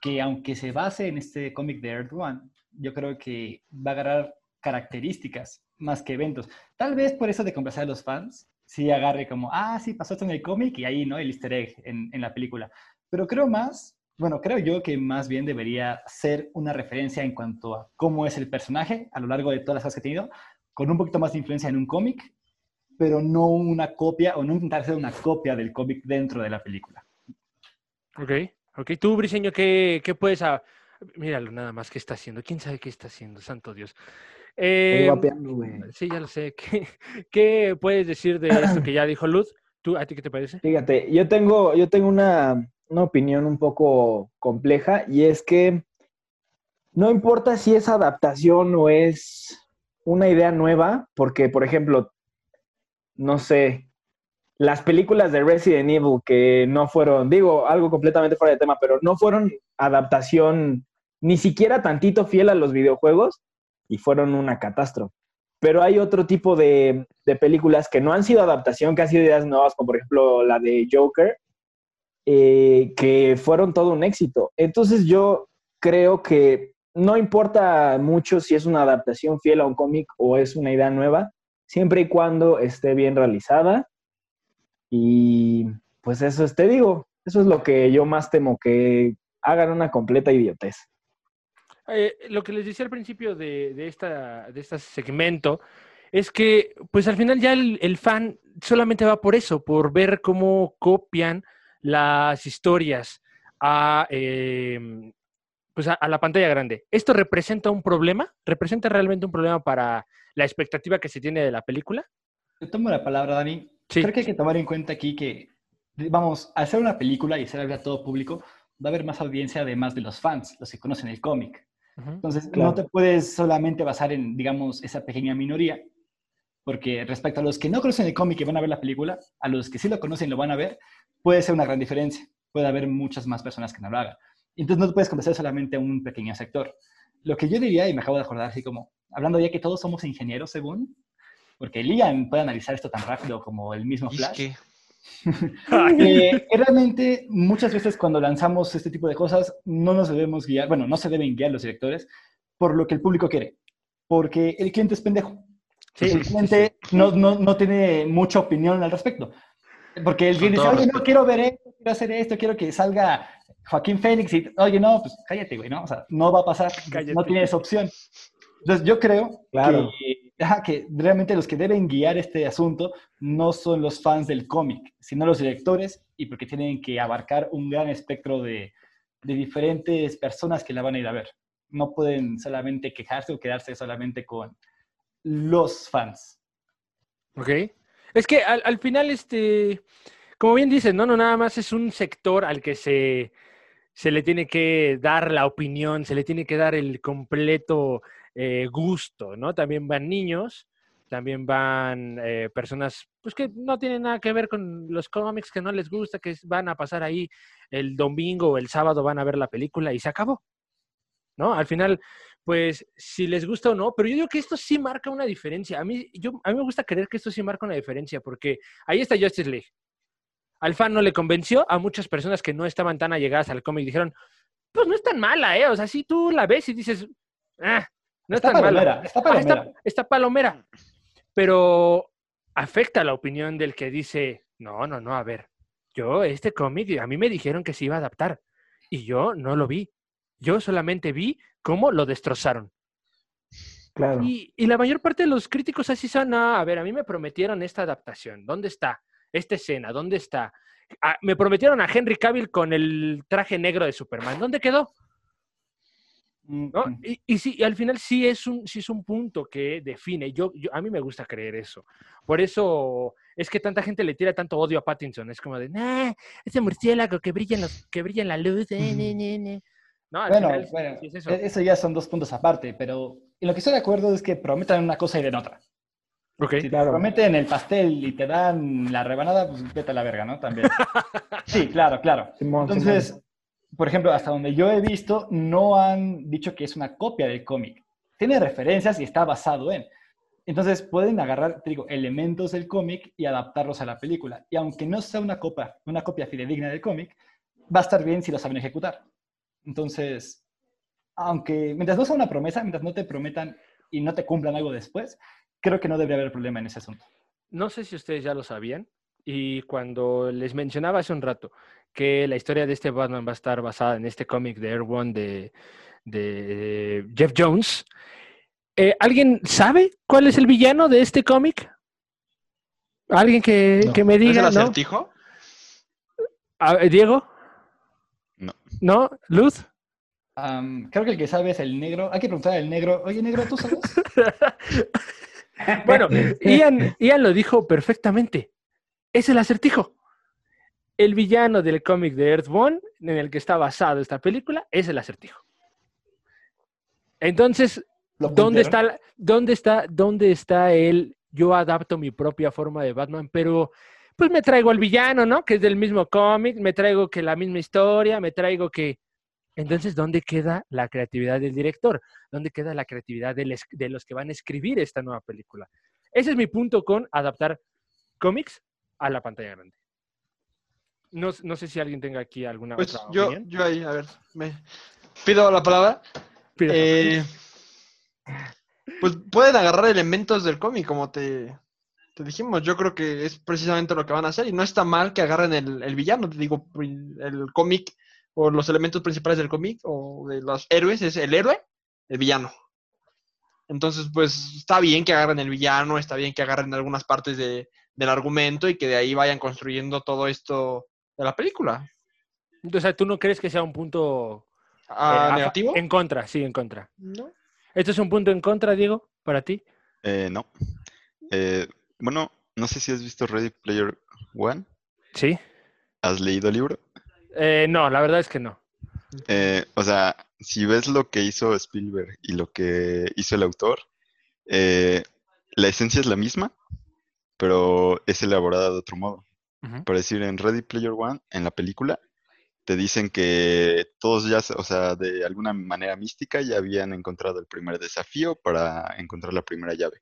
B: que aunque se base en este cómic de Earth One, yo creo que va a agarrar características más que eventos. Tal vez por eso de complacer a los fans, sí agarre como, ah, sí, pasó esto en el cómic y ahí, ¿no? El easter egg en, en la película. Pero creo más, bueno, creo yo que más bien debería ser una referencia en cuanto a cómo es el personaje a lo largo de todas las cosas que ha tenido, con un poquito más de influencia en un cómic, pero no una copia o no intentar hacer una copia del cómic dentro de la película.
A: Ok, ok. Tú, Briseño, ¿qué, qué puedes...? a- Míralo nada más, ¿qué está haciendo? ¿Quién sabe qué está haciendo? Santo Dios.
C: Estoy
A: Eh,
C: guapeando, güey.
A: sí, ya lo sé. ¿Qué, qué puedes decir de esto que ya dijo Luz? ¿Tú, ¿A ti qué te parece?
C: Fíjate, yo tengo, yo tengo una, una opinión un poco compleja y es que no importa si es adaptación o es una idea nueva, porque, por ejemplo, no sé, las películas de Resident Evil que no fueron, digo, algo completamente fuera de tema, pero no fueron adaptación ni siquiera tantito fiel a los videojuegos y fueron una catástrofe. Pero hay otro tipo de, de películas que no han sido adaptación, que han sido ideas nuevas, como por ejemplo la de Joker, eh, que fueron todo un éxito. Entonces yo creo que no importa mucho si es una adaptación fiel a un cómic o es una idea nueva, siempre y cuando esté bien realizada. Y pues eso es, te digo, eso es lo que yo más temo, que hagan una completa idiotez.
A: Eh, lo que les decía al principio de, de esta, de este segmento es que, pues al final ya el, el fan solamente va por eso, por ver cómo copian las historias a, eh, pues a, a la pantalla grande. ¿Esto representa un problema? ¿Representa realmente un problema para la expectativa que se tiene de la película?
B: Yo tomo la palabra, Dani.
A: Sí.
B: Creo que hay que tomar en cuenta aquí que, vamos, al hacer una película y ser abierta a todo público, va a haber más audiencia además de los fans, los que conocen el cómic. Entonces,
C: Claro.
B: no te puedes solamente basar en, digamos, esa pequeña minoría, porque respecto a los que no conocen el cómic y van a ver la película, a los que sí lo conocen y lo van a ver, puede ser una gran diferencia. Puede haber muchas más personas que no lo hagan. Entonces, no te puedes convencer solamente a un pequeño sector. Lo que yo diría, y me acabo de acordar, así como, hablando ya que todos somos ingenieros, según, porque Liam puede analizar esto tan rápido como el mismo
D: Y es
B: Flash.
D: que
B: Eh, realmente, muchas veces cuando lanzamos este tipo de cosas, no nos debemos guiar, bueno, no se deben guiar los directores por lo que el público quiere, porque el cliente es pendejo.
A: Sí,
B: el
A: sí,
B: cliente No, no, no tiene mucha opinión al respecto. Porque el cliente dice, oye, no quiero ver esto, quiero hacer esto, quiero que salga Joaquín Félix y, oye, no, pues cállate, güey, ¿no? O sea, no va a pasar,
A: Cállate.
B: no tienes opción. Entonces, yo creo
C: Claro.
B: que, ajá, que realmente los que deben guiar este asunto no son los fans del cómic, sino los directores, y porque tienen que abarcar un gran espectro de, de diferentes personas que la van a ir a ver. No pueden solamente quejarse o quedarse solamente con los fans.
A: Ok. Es que al, al final, este, como bien dices, no, no, nada más es un sector al que se, se le tiene que dar la opinión, se le tiene que dar el completo eh, gusto, ¿no? También van niños, también van eh, personas pues que no tienen nada que ver con los cómics, que no les gusta, que van a pasar ahí el domingo o el sábado, van a ver la película y se acabó. ¿No? Al final, pues si les gusta o no, pero yo digo que esto sí marca una diferencia. A mí, yo, a mí me gusta creer que esto sí marca una diferencia, porque ahí está Justice League. Al fan no le convenció, a muchas personas que no estaban tan allegadas al cómic dijeron, pues no es tan mala, ¿eh? O sea, si tú la ves y dices, ah, no
B: Está
A: es tan
B: palomera,
A: mala.
B: está
A: Ah,
B: palomera.
A: está palomera. Pero afecta la opinión del que dice, no, no, no, a ver, yo este cómic, a mí me dijeron que se iba a adaptar y yo no lo vi. Yo solamente vi cómo lo destrozaron.
C: Claro.
A: Y, y la mayor parte de los críticos así son, "No, a ver, a mí me prometieron esta adaptación. ¿Dónde está? Esta escena, ¿dónde está? Ah, me prometieron a Henry Cavill con el traje negro de Superman. ¿Dónde quedó?
B: Mm,
A: ¿no?
B: mm.
A: Y, y sí, y al final sí es un, sí es un punto que define. Yo, yo, a mí me gusta creer eso. Por eso es que tanta gente le tira tanto odio a Pattinson. Es como de, nah, ese murciélago que brilla en, los, que brilla en la luz. eh, ne, ne, ne". No, al
B: Bueno,
A: final
B: bueno,
A: sí es eso.
B: e- eso ya son dos puntos aparte, pero en lo que estoy de acuerdo es que prometan una cosa y den otra.
A: Ok.
B: Si te
C: Claro.
B: prometen el pastel y te dan la rebanada, pues vete a la verga, ¿no? También. Sí, claro, claro.
C: Simón,
B: Entonces, por ejemplo, hasta donde yo he visto, no han dicho que es una copia del cómic. Tiene referencias y está basado en. Entonces, pueden agarrar, te digo, elementos del cómic y adaptarlos a la película. Y aunque no sea una copia, una copia fidedigna del cómic, va a estar bien si lo saben ejecutar. Entonces, aunque mientras no sea una promesa, mientras no te prometan y no te cumplan algo después, creo que no debería haber problema en ese asunto.
A: No sé si ustedes ya lo sabían. Y cuando les mencionaba hace un rato que la historia de este Batman va a estar basada en este cómic de Air One de, de Jeff Jones, eh, ¿alguien sabe cuál es el villano de este cómic? ¿Alguien que,
C: No.
A: que me
D: ¿Es el
A: diga? ¿no?
D: acertijo?
A: A ver, ¿Diego?
E: No.
A: ¿Luz?
B: Creo que el que sabe es el negro. Hay que preguntar al negro, oye, negro, ¿tú sabes?
A: Bueno, Ian, Ian lo dijo perfectamente. Es el acertijo. El villano del cómic de Earthbound, en el que está basado esta película, es el acertijo. Entonces, ¿dónde está, dónde está, dónde está el yo adapto mi propia forma de Batman, pero pues me traigo al villano, ¿no? Que es del mismo cómic, me traigo que la misma historia, me traigo que... Entonces, ¿dónde queda la creatividad del director? ¿Dónde queda la creatividad de los que van a escribir esta nueva película? Ese es mi punto con adaptar cómics a la pantalla grande. No, no sé si alguien tenga aquí alguna
D: Pues
A: otra
D: yo,
A: opinión.
D: yo ahí, a ver, me pido la palabra.
A: Pida.
D: Eh, pues pueden agarrar elementos del cómic, como te, te dijimos. Yo creo que es precisamente lo que van a hacer. Y no está mal que agarren el, el villano. Te digo, el cómic o los elementos principales del cómic o de los héroes es el héroe, el villano. Entonces, pues está bien que agarren el villano, está bien que agarren algunas partes de- del argumento y que de ahí vayan construyendo todo esto de la película.
A: O sea, ¿tú no crees que sea un punto
D: Ah,
A: eh,
D: ¿Negativo?
A: En contra, sí, en contra.
D: ¿No?
A: ¿Esto es un punto en contra, Diego, para ti?
E: Eh, no. Eh, bueno, no sé si has visto Ready Player One.
A: Sí.
E: ¿Has leído el libro?
A: Eh, no, la verdad es que no.
E: Eh, o sea, si ves lo que hizo Spielberg y lo que hizo el autor, eh, la esencia es la misma, pero es elaborada de otro modo.
A: Ujú.
E: Por decir, en Ready Player One, en la película, te dicen que todos ya, se- o sea, de alguna manera mística ya habían encontrado el primer desafío para encontrar la primera llave.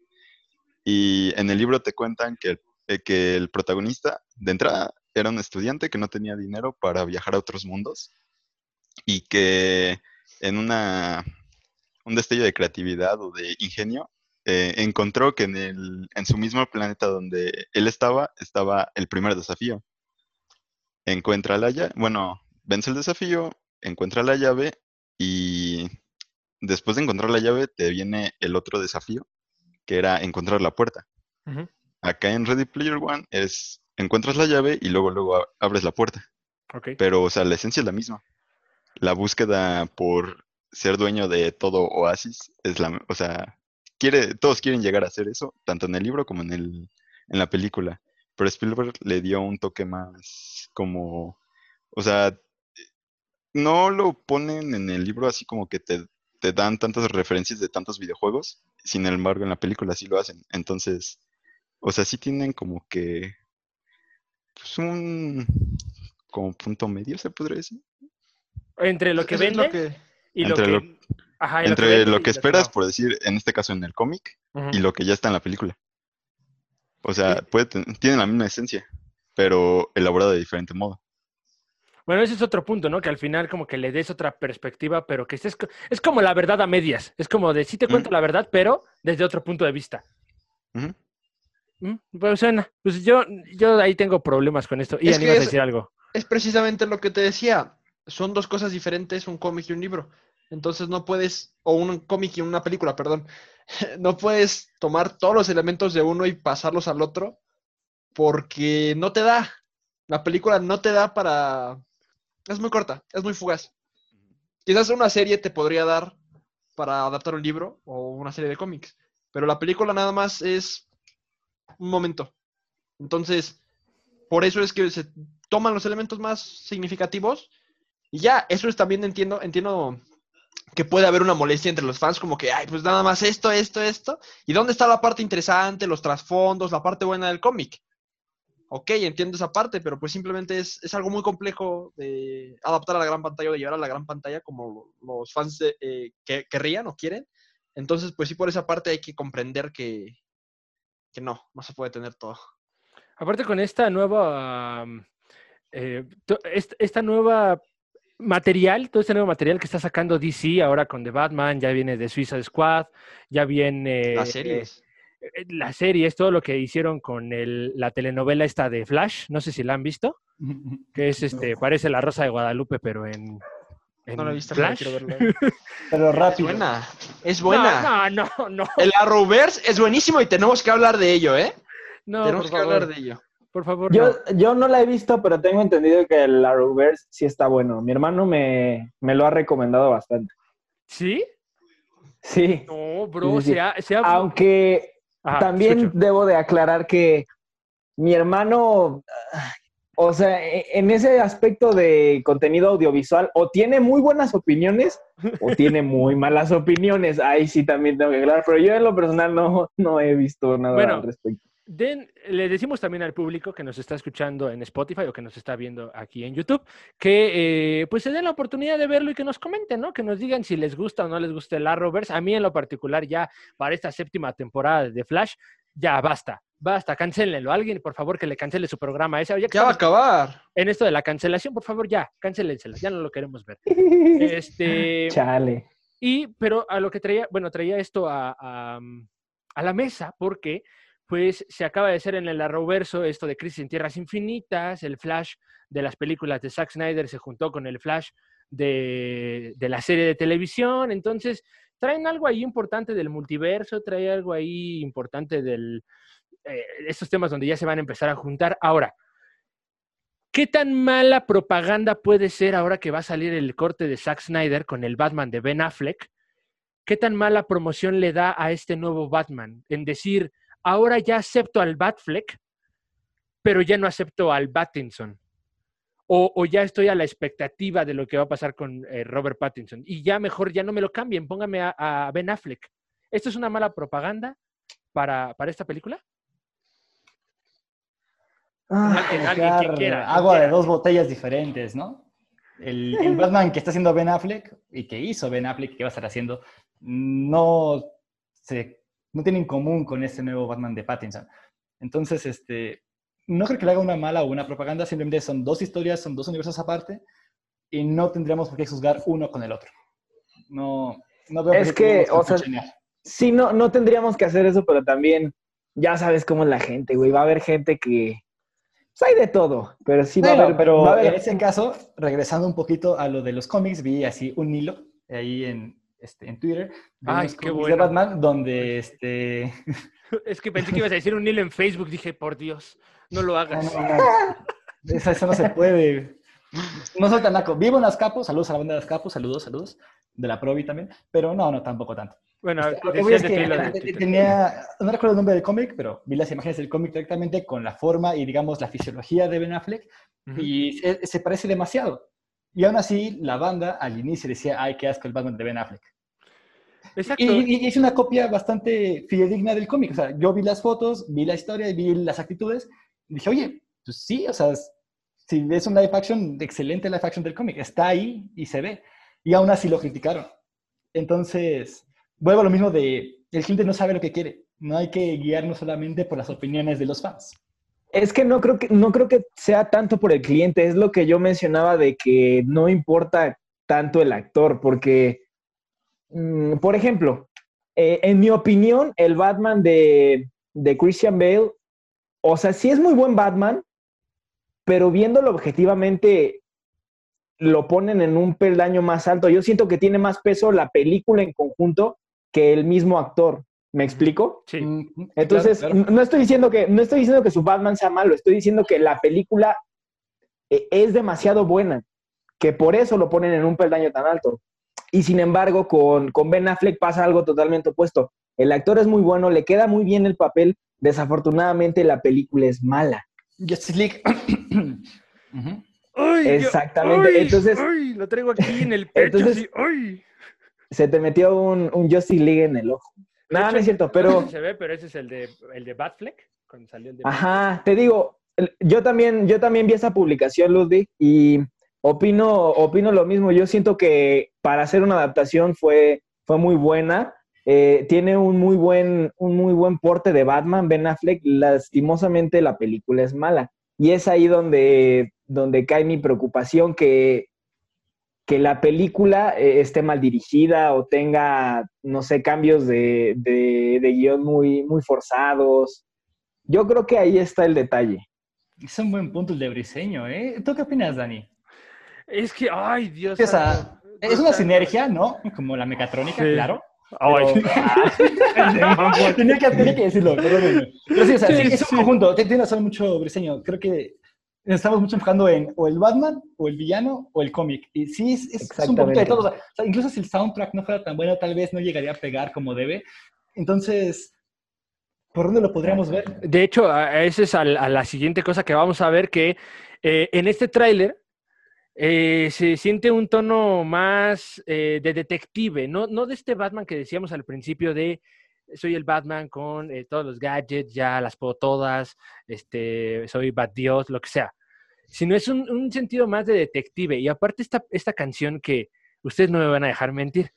E: Y en el libro te cuentan que, eh, que el protagonista, de entrada, era un estudiante que no tenía dinero para viajar a otros mundos y que en una, un destello de creatividad o de ingenio, eh, encontró que en, el, en su mismo planeta donde él estaba, estaba el primer desafío. Encuentra la llave, bueno, vence el desafío, encuentra la llave y después de encontrar la llave te viene el otro desafío, que era encontrar la puerta. Acá en Ready Player One es encuentras la llave y luego luego abres la puerta.
A: Ok.
E: Pero, o sea, la esencia es la misma. La búsqueda por ser dueño de todo Oasis es la, o sea, quiere, todos quieren llegar a hacer eso, tanto en el libro como en el, en la película. Pero Spielberg le dio un toque más como, o sea, no lo ponen en el libro así como que te, te dan tantas referencias de tantos videojuegos, sin embargo en la película sí lo hacen. Entonces, o sea, sí tienen como que, pues un, como punto medio, se podría decir.
A: Entre lo que vende
D: lo que-
A: y lo
E: entre
A: que...
E: lo-
A: Ajá, y
E: Entre
A: vende
E: lo que esperas,
A: no.
E: por decir, en este caso en el cómic, y lo que ya está en la película. O sea,
A: Sí.
E: puede tienen la misma esencia, pero elaborada de diferente modo.
A: Bueno, ese es otro punto, ¿no? Que al final como que le des otra perspectiva, pero que estés... Es como la verdad a medias. Es como de sí te cuento la verdad, pero desde otro punto de vista. Mm, Pues suena. Pues yo, yo ahí tengo problemas con esto. Y
D: Es
A: a decir algo.
D: Es precisamente lo que te decía. Son dos cosas diferentes, un cómic y un libro. Entonces no puedes, o un cómic y una película, perdón. No puedes tomar todos los elementos de uno y pasarlos al otro porque no te da. La película no te da para... Es muy corta, es muy fugaz. Quizás una serie te podría dar para adaptar un libro o una serie de cómics, pero la película nada más es un momento. Entonces, por eso es que se toman los elementos más significativos y ya, eso es también entiendo, entiendo que puede haber una molestia entre los fans, como que, ay, pues nada más esto, esto, esto. ¿Y dónde está la parte interesante, los trasfondos, la parte buena del cómic? Ok, entiendo esa parte, pero pues simplemente es, es algo muy complejo de adaptar a la gran pantalla o de llevar a la gran pantalla como los fans de- eh, que querrían o quieren. Entonces, pues sí, por esa parte hay que comprender que, que no, no se puede tener todo.
A: Aparte con esta nueva, am, eh, esta nueva material, todo este nuevo material que está sacando DC ahora con The Batman, ya viene de Suicide Squad, ya viene
D: Las series.
A: eh, las series, todo lo que hicieron con el- la telenovela esta de Flash, no sé si la han visto, que es este, parece la Rosa de Guadalupe, pero en, en
D: No la he visto,
A: Flash.
B: Pero
D: Es
B: rápido.
D: buena, es buena.
A: No, no, no, no,
D: El Arrowverse es buenísimo y tenemos que hablar de ello, ¿eh?
A: no,
D: tenemos
A: por
D: que hablar de ello.
A: por favor,
C: Yo,
A: no.
C: yo no la he visto, pero tengo entendido que el Arrowverse sí está bueno. Mi hermano me, me lo ha recomendado bastante.
A: ¿Sí?
C: Sí.
A: No, bro,
C: Sí, sí, sí.
A: se ha- se ha-
C: Aunque
A: Ajá,
C: también
A: escucho.
C: debo de aclarar que mi hermano, o sea, e- en ese aspecto de contenido audiovisual, o tiene muy buenas opiniones o tiene muy malas opiniones. Ahí sí también tengo que aclarar, pero yo en lo personal no, no he visto nada
A: Bueno,
C: al respecto.
A: Den- le decimos también al público que nos está escuchando en Spotify o que nos está viendo aquí en YouTube que eh, pues se den la oportunidad de verlo y que nos comenten, ¿no? Que nos digan si les gusta o no les gusta el Arrowverse. A mí en lo particular ya para esta séptima temporada de Flash, ya basta, basta, cancelenlo. Alguien, por favor, que le cancele su programa ese. Ya
D: va a acabar.
A: en esto de la cancelación, por favor, ya, cancélensela, ya no lo queremos ver. Este,
C: Chale.
A: y, pero a lo que traía, bueno, traía esto a, a, a la mesa porque, pues, se acaba de hacer en el Arrowverso esto de Crisis en Tierras Infinitas, el Flash de las películas de Zack Snyder se juntó con el Flash de, de la serie de televisión, entonces traen algo ahí importante del multiverso, trae algo ahí importante del, eh, estos temas donde ya se van a empezar a juntar. Ahora, ¿Qué tan mala propaganda puede ser ahora que va a salir el corte de Zack Snyder con el Batman de Ben Affleck? ¿Qué tan mala promoción le da a este nuevo Batman? En decir, ahora ya acepto al Batfleck, pero ya no acepto al Pattinson. O, o ya estoy a la expectativa de lo que va a pasar con eh, Robert Pattinson. Y ya mejor ya no me lo cambien, póngame a, a Ben Affleck. ¿Esto es una mala propaganda para, para esta película?
C: Ah,
A: Alguien, alguien, quiera,
B: agua de
A: quiera.
B: dos botellas diferentes, ¿no? El, el Batman que está haciendo Ben Affleck y que hizo Ben Affleck que va a estar haciendo no se no tiene en común con este nuevo Batman de Pattinson. Entonces, este, no creo que le haga una mala o una propaganda, simplemente son dos historias, son dos universos aparte y no tendríamos por qué juzgar uno con el otro. No, no veo
C: Es que, o sea. Sí, no, no tendríamos que hacer eso, pero también ya sabes cómo es la gente, güey. Va a haber gente que. Pues hay de todo, pero sí va
B: Bueno,
C: a haber.
B: pero
C: va a haber-
B: en ese caso, regresando un poquito a lo de los cómics, vi así un hilo ahí en, este, en Twitter de
A: Ay,
B: unos
A: qué
B: cómics de
A: bueno.
B: Batman donde este
A: Es que pensé que ibas a decir un hilo en Facebook. Dije, por Dios, no lo
B: no,
A: hagas.
B: no, no. Eso, eso no se puede. No soy tan naco. Vivo en las capos, saludos a la banda de las capos, saludos, saludos. de la Provi también, pero no, no, tampoco tanto.
A: Bueno,
B: Este, es que
A: de
B: tenía, no recuerdo el nombre del cómic, pero vi las imágenes del cómic directamente con la forma y, digamos, la fisiología de Ben Affleck
A: Ujú.
B: y se, se parece demasiado. Y aún así, la banda al inicio decía, ay, qué asco el Batman de Ben Affleck.
A: Exacto.
B: Y, y es una copia bastante fidedigna del cómic. O sea, yo vi las fotos, vi la historia, y vi las actitudes, y dije, oye, pues sí, o sea, es- si ves un live action, excelente live action del cómic, está ahí y se ve. Y aún así lo criticaron. Entonces, vuelvo a lo mismo de, el cliente no sabe lo que quiere. No hay que guiarnos solamente por las opiniones de los fans.
C: Es que no creo que no creo que sea tanto por el cliente, es lo que yo mencionaba de que no importa tanto el actor, porque, mm, por ejemplo, eh, en mi opinión, el Batman de, de Christian Bale, o sea, sí es muy buen Batman, pero viéndolo objetivamente, lo ponen en un peldaño más alto. Yo siento que tiene más peso la película en conjunto que el mismo actor. ¿Me explico?
A: Sí.
B: Mm,
C: Entonces,
B: claro, claro.
C: no estoy diciendo que no estoy diciendo que su Batman sea malo, estoy diciendo que la película eh, es demasiado buena, que por eso lo ponen en un peldaño tan alto. Y sin embargo, con, con Ben Affleck pasa algo totalmente opuesto. El actor es muy bueno, le queda muy bien el papel, desafortunadamente la película es mala.
B: Justice League.
A: Ay,
C: Exactamente,
A: ay,
C: entonces-
A: ay, lo traigo aquí en el pecho.
C: Entonces-
A: así, ay.
C: Se te metió un, un Justice League en el ojo. No,
A: hecho,
C: no es cierto, pero...
A: se ve, pero ese es el de, el de Batfleck, cuando salió el de
C: Ajá, te digo, yo también, yo también vi esa publicación, Ludwig, y opino, opino lo mismo. Yo siento que para hacer una adaptación fue, fue muy buena. Eh, tiene un muy buen, un muy buen porte de Batman, Ben Affleck. Lastimosamente la película es mala. Y es ahí donde, donde cae mi preocupación que, que la película eh, esté mal dirigida o tenga, no sé, cambios de, de, guion muy, muy forzados. Yo creo que ahí está el detalle.
B: Es un buen punto de Briseño, ¿eh? ¿Tú qué opinas, Dani?
A: Es que, ay, Dios.
B: O sea,
A: santo.
B: Es una sinergia, ¿no? Como la mecatrónica,
A: Sí.
B: claro.
A: Ay.
B: Pero- tenía, que, tenía que decirlo, perdónenme. Pero sí, o sea,
A: Sí,
B: sí, es
A: sí.
B: un conjunto. Tienes razón mucho, Briseño. Creo que nos estamos mucho enfocando en o el Batman, o el villano, o el cómic. Y sí, es, es- es un poquito de todo. O sea, incluso si el soundtrack no fuera tan bueno, tal vez no llegaría a pegar como debe. Entonces, ¿por dónde lo podríamos ver?
A: De hecho, a- a esa es al- a, la siguiente cosa que vamos a ver, que eh, en este tráiler eh, se siente un tono más eh, de detective, no, no de este Batman que decíamos al principio de soy el Batman con eh, todos los gadgets, ya las puedo todas, este, soy Bat Dios, lo que sea, sino es un, un sentido más de detective. Y aparte esta, esta canción que ustedes no me van a dejar mentir,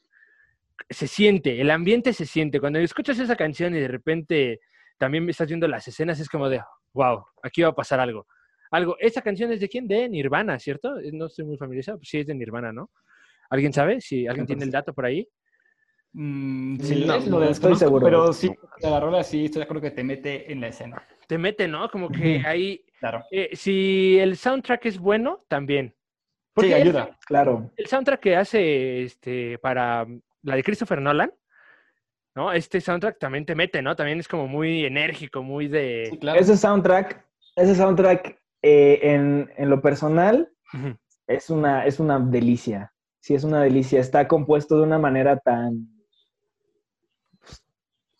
A: se siente, el ambiente se siente. Cuando escuchas esa canción y de repente también estás viendo las escenas, es como de, wow, aquí va a pasar algo. Algo, ¿esta canción es de quién? De Nirvana, ¿cierto? Eh, No estoy muy familiarizado, pues sí es de Nirvana, ¿no? ¿Alguien sabe? Si alguien tiene el dato por ahí.
B: Mm,
C: No,
B: sí,
C: no
B: es lo
C: estoy seguro.
B: Pero sí, la rola sí, estoy de acuerdo que te mete en la escena.
A: Te mete, ¿no? Como que ahí,
B: Claro.
A: eh, si el soundtrack es bueno, también. Porque
B: Sí,
A: el-
B: ayuda.
C: Claro.
A: El soundtrack que hace este, para mm, la de Christopher Nolan, ¿no? Este soundtrack también te mete, ¿no? También es como muy enérgico, muy de...
B: Sí, claro.
C: Ese soundtrack, ese soundtrack eh, en, en lo personal
A: Ujú.
C: es una, es una delicia. Sí, es una delicia. Está compuesto de una manera tan,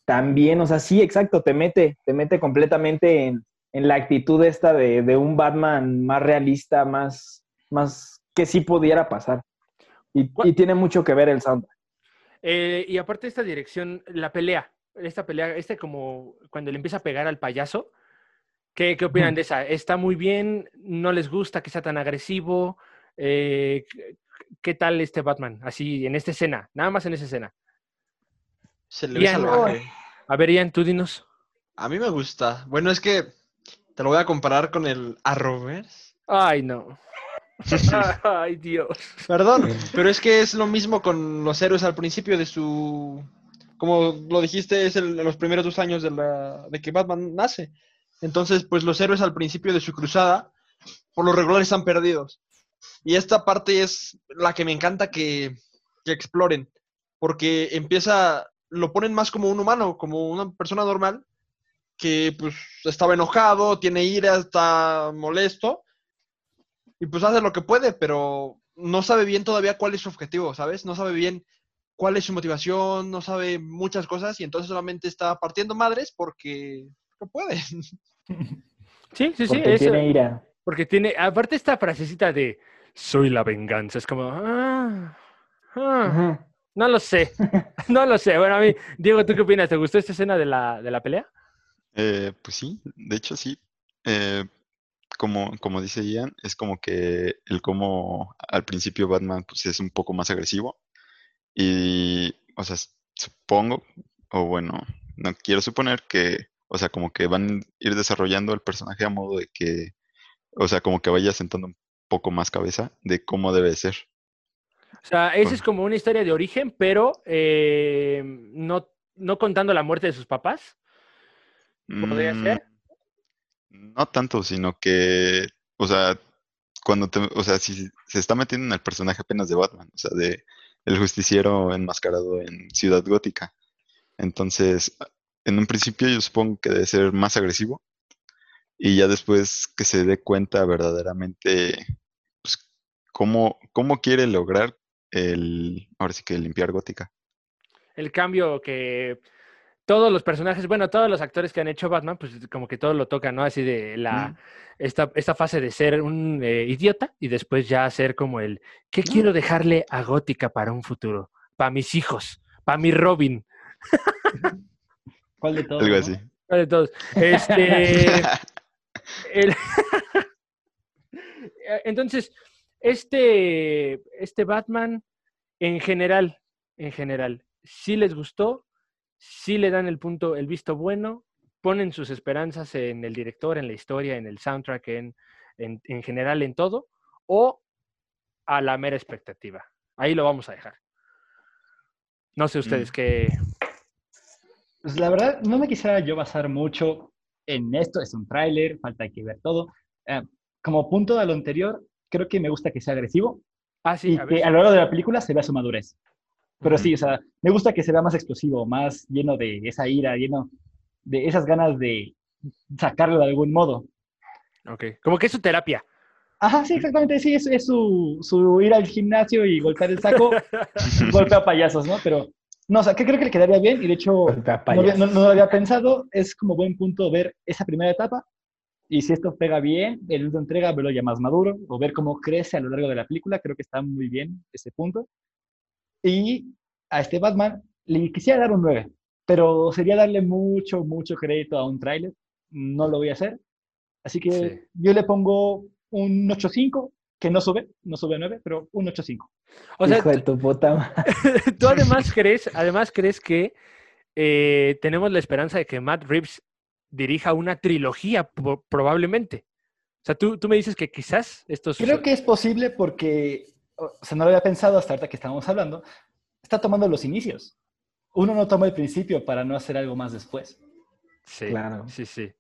C: tan bien, o sea, sí, exacto, te mete, te mete completamente en, en la actitud esta de, de un Batman más realista, más, más que sí pudiera pasar. Y,
A: ¿Cuál-
C: y tiene mucho que ver el soundtrack.
A: Eh, y aparte de esta dirección, la pelea, esta pelea, este como cuando le empieza a pegar al payaso, ¿qué, qué opinan
B: Ujú.
A: de esa? ¿Está muy bien? ¿No les gusta que sea tan agresivo? Eh, ¿qué- ¿Qué tal este Batman? Así, en esta escena, nada más en esa escena.
D: Se le ve salvaje.
A: A ver, Ian, tú dinos.
D: A mí me gusta. Bueno, es que te lo voy a comparar con el Arrowverse.
A: Ay, no. Ay, Dios.
D: Perdón, pero es que es lo mismo con los héroes al principio de su... Como lo dijiste, es el- los primeros dos años de, la, de que Batman nace. Entonces, pues los héroes al principio de su cruzada, por lo regular están perdidos. Y esta parte es la que me encanta que, que exploren, porque empieza, lo ponen más como un humano, como una persona normal, que pues estaba enojado, tiene ira, está molesto, y pues hace lo que puede, pero no sabe bien todavía cuál es su objetivo, ¿sabes? No sabe bien cuál es su motivación, no sabe muchas cosas y entonces solamente está partiendo madres porque no puede.
A: Sí, sí, sí.
C: Porque
A: eso-
C: tiene ira.
A: Porque tiene, aparte esta frasecita de soy la venganza, es como, ah, ah, no lo sé, no lo sé. Bueno, a mí, Diego, ¿tú qué opinas? ¿Te gustó esta escena de la, de la pelea?
E: Eh, pues sí, de hecho sí. Eh, como, como dice Ian, es como que el cómo al principio Batman pues es un poco más agresivo. Y, o sea, supongo, o bueno, no quiero suponer que, o sea, como que van a ir desarrollando el personaje a modo de que, o sea, como que vaya sentando un poco más cabeza de cómo debe ser.
A: O sea, esa es como una historia de origen, pero eh, no, no contando la muerte de sus papás. ¿Podría
E: Mm,
A: ser?
E: No tanto, sino que, o sea, cuando te, o sea, si se está metiendo en el personaje apenas de Batman, o sea, de el justiciero enmascarado en Ciudad Gótica. Entonces, en un principio yo supongo que debe ser más agresivo y ya después que se dé cuenta verdaderamente, pues, cómo, cómo quiere lograr el, ahora sí que limpiar Gótica.
A: El cambio que todos los personajes, bueno, todos los actores que han hecho Batman, pues como que todo lo tocan, ¿no? Así de la,
E: Mm.
A: esta, esta fase de ser un eh, idiota y después ya ser como el, ¿qué
E: No.
A: quiero dejarle a Gótica para un futuro? Para mis hijos, para mi Robin.
B: ¿Cuál de todos?
E: Algo
B: no?
E: así.
A: ¿Cuál de todos? Este, el- Entonces, este, este Batman, en general, en general, sí les gustó, sí le dan el punto, el visto bueno, ponen sus esperanzas en el director, en la historia, en el soundtrack, en, en, en general, en todo, o a la mera expectativa. Ahí lo vamos a dejar. No sé ustedes
E: Mm.
A: qué.
B: Pues la verdad, no me quisiera yo basar mucho en esto. Es un tráiler, falta que ver todo. Eh, como punto a lo anterior, creo que me gusta que sea agresivo
A: Ah, sí,
B: y
A: a
B: que a lo largo de la película se vea su madurez. Pero
E: Ujú.
B: sí, o sea, me gusta que se vea más explosivo, más lleno de esa ira, lleno de esas ganas de sacarlo de algún modo.
A: Ok. Como que es su terapia.
B: Ajá, sí, exactamente, sí, es, es su, su ir al gimnasio y golpear el saco, golpea payasos, ¿no? Pero, no, o sea, que creo que le quedaría bien y de hecho no, no- no lo había pensado, es como buen punto ver esa primera etapa y si esto pega bien, el último entrega, verlo ya más maduro o ver cómo crece a lo largo de la película, creo que está muy bien ese punto. Y a este Batman le quisiera dar un 9, pero sería darle mucho, mucho crédito a un tráiler, no lo voy a hacer. Así que
A: Sí.
B: yo le pongo un 8.5, que no sube, no sube a 9, pero un 8.5.
A: O sea,
C: Hijo de tu puta madre.
A: tú además crees, además crees que eh, tenemos la esperanza de que Matt Reeves dirija una trilogía, probablemente. O sea, tú, tú me dices que quizás estos...
B: Creo que es posible porque, o sea, no lo había pensado hasta ahorita que estábamos hablando, está tomando los inicios. Uno no toma el principio para no hacer algo más después.
A: Sí,
C: Claro.
A: sí, sí.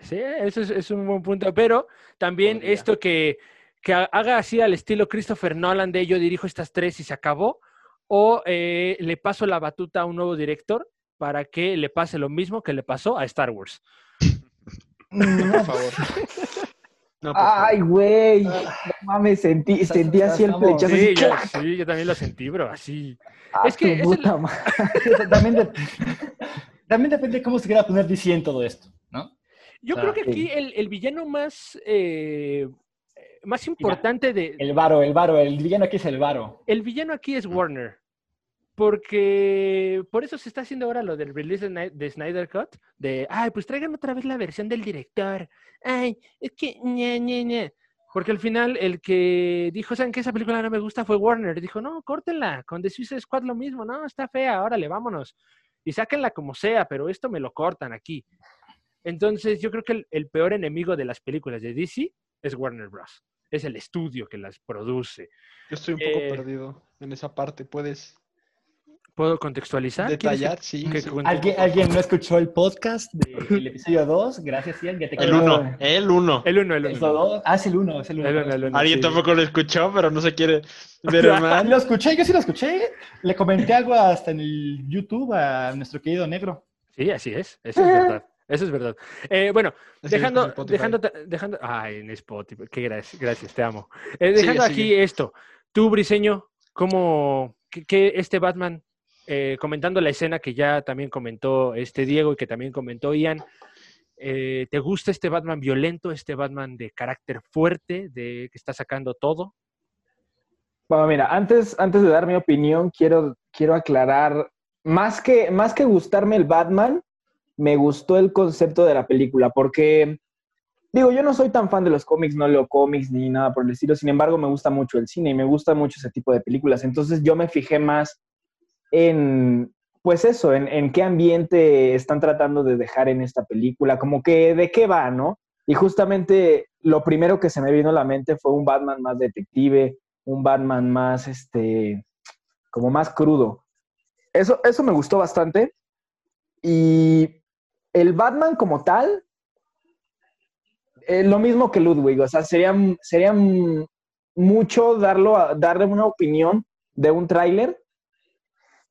A: Sí, eso es, es un buen punto. Pero también
C: Podría.
A: esto que, que ha- haga así al estilo Christopher Nolan de yo dirijo estas tres y se acabó, o eh, le paso la batuta a un nuevo director para que le pase lo mismo que le pasó a Star Wars.
D: Por favor. No, por favor.
C: Ay, güey. No mames, sentí, sentí así el flechazo.
A: Sí, sí, yo también lo sentí, bro, así.
C: ¡Ah,
A: es que el-
C: madre!
B: también, de- también depende de cómo se quiera poner DC en todo esto, ¿no?
A: Yo
B: O
A: creo que aquí
C: sí.
A: el, el villano más, eh, más importante de...
B: El varo, el varo, el villano aquí es el varo.
A: El villano aquí es Warner. Porque por eso se está haciendo ahora lo del release de, Snyder Cut. De, ay, pues traigan otra vez la versión del director. Ay, es que, ñe, ñe, ñe". Porque al final el que dijo, ¿saben que esa película no me gusta? Fue Warner. Dijo, no, córtenla. Con The Suicide Squad lo mismo. No, está fea. Órale, vámonos. Y sáquenla como sea, pero esto me lo cortan aquí. Entonces yo creo que el, el peor enemigo de las películas de DC es Warner Bros. Es el estudio que las produce.
D: Yo estoy un poco
A: Eh,
D: perdido en esa parte. ¿Puedes
A: ¿Puedo contextualizar? ¿Quieres que-
D: detallar? Sí.
A: que
D: sí.
B: ¿Alguien, ¿Alguien no escuchó el podcast del episodio 2? Gracias, Ian. Ya te
D: El
B: quedó.
D: uno. El uno.
A: El uno, el
B: ¿El
A: uno.
B: 2? Ah, es el 1, es el 1.
A: El uno, el uno,
D: Alguien
A: sí.
D: tampoco lo escuchó, pero no se quiere ver mal.
B: Lo escuché, yo sí lo escuché. Le comenté algo hasta en el YouTube a nuestro querido negro.
A: Sí, así es. Eso es verdad. Eso es verdad. Eh, bueno, dejando, dejando, dejando, ay, en Spotify, qué gracias, gracias, te amo. Eh,
D: Sigue,
A: dejando aquí
D: sigue.
A: esto, tú, Briseño, ¿cómo, qué, qué este Batman, eh, comentando la escena que ya también comentó este Diego y que también comentó Ian, eh, ¿te gusta este Batman violento, este Batman de carácter fuerte, de que está sacando todo?
C: Bueno, mira, antes, antes de dar mi opinión, quiero, quiero aclarar, más que, más que gustarme el Batman, me gustó el concepto de la película, porque, digo, yo no soy tan fan de los cómics, no leo cómics ni nada por el estilo, sin embargo, me gusta mucho el cine y me gusta mucho ese tipo de películas, entonces yo me fijé más en, pues eso, en, en qué ambiente están tratando de dejar en esta película, como que de qué va, ¿no? Y justamente lo primero que se me vino a la mente fue un Batman más detective, un Batman más, este, como más crudo. Eso, eso me gustó bastante. Y el Batman como tal, eh, lo mismo que Ludwig, o sea, sería, sería mucho darlo a- darle una opinión de un tráiler.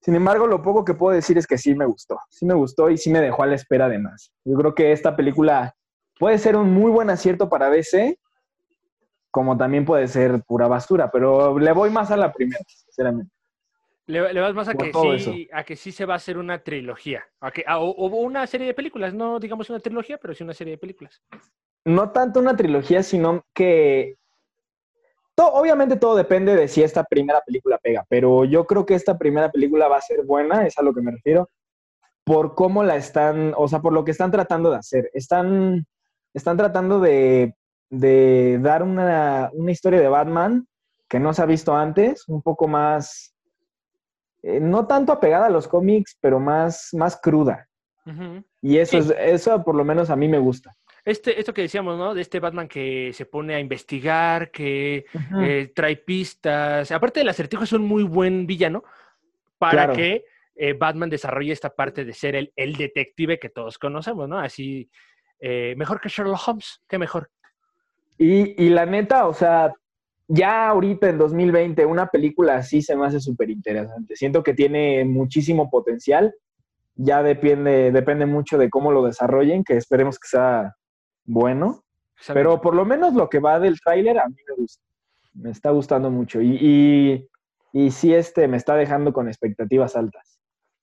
C: Sin embargo, lo poco que puedo decir es que sí me gustó, sí me gustó y sí me dejó a la espera de más. Yo creo que esta película puede ser un muy buen acierto para DC, como también puede ser pura basura, pero le voy más a la primera, sinceramente.
A: Le, le vas más a que, sí, a que sí se va a hacer una trilogía, a que, a- o, o una serie de películas, no digamos una trilogía, pero sí una serie de películas.
C: No tanto una trilogía, sino que to- obviamente todo depende de si esta primera película pega, pero yo creo que esta primera película va a ser buena, es a lo que me refiero, por cómo la están, o sea, por lo que están tratando de hacer. Están, están tratando de, de dar una, una historia de Batman que no se ha visto antes, un poco más, eh, no tanto apegada a los cómics, pero más, más cruda. Y eso,
A: Sí.
C: es, eso por lo menos a mí me gusta.
A: Este, esto que decíamos, ¿no? De este Batman que se pone a investigar, que eh, trae pistas. Aparte del acertijo, es un muy buen villano para
C: Claro.
A: que eh, Batman desarrolle esta parte de ser el, el detective que todos conocemos, ¿no? Así, eh, mejor que Sherlock Holmes, qué mejor.
C: Y, y la neta, o sea, ya ahorita en 2020 una película así se me hace súper interesante. Siento que tiene muchísimo potencial. Ya depende, depende mucho de cómo lo desarrollen, que esperemos que sea bueno. Pero por lo menos lo que va del tráiler a mí me gusta. Me está gustando mucho. Y, y, y sí, este me está dejando con expectativas altas.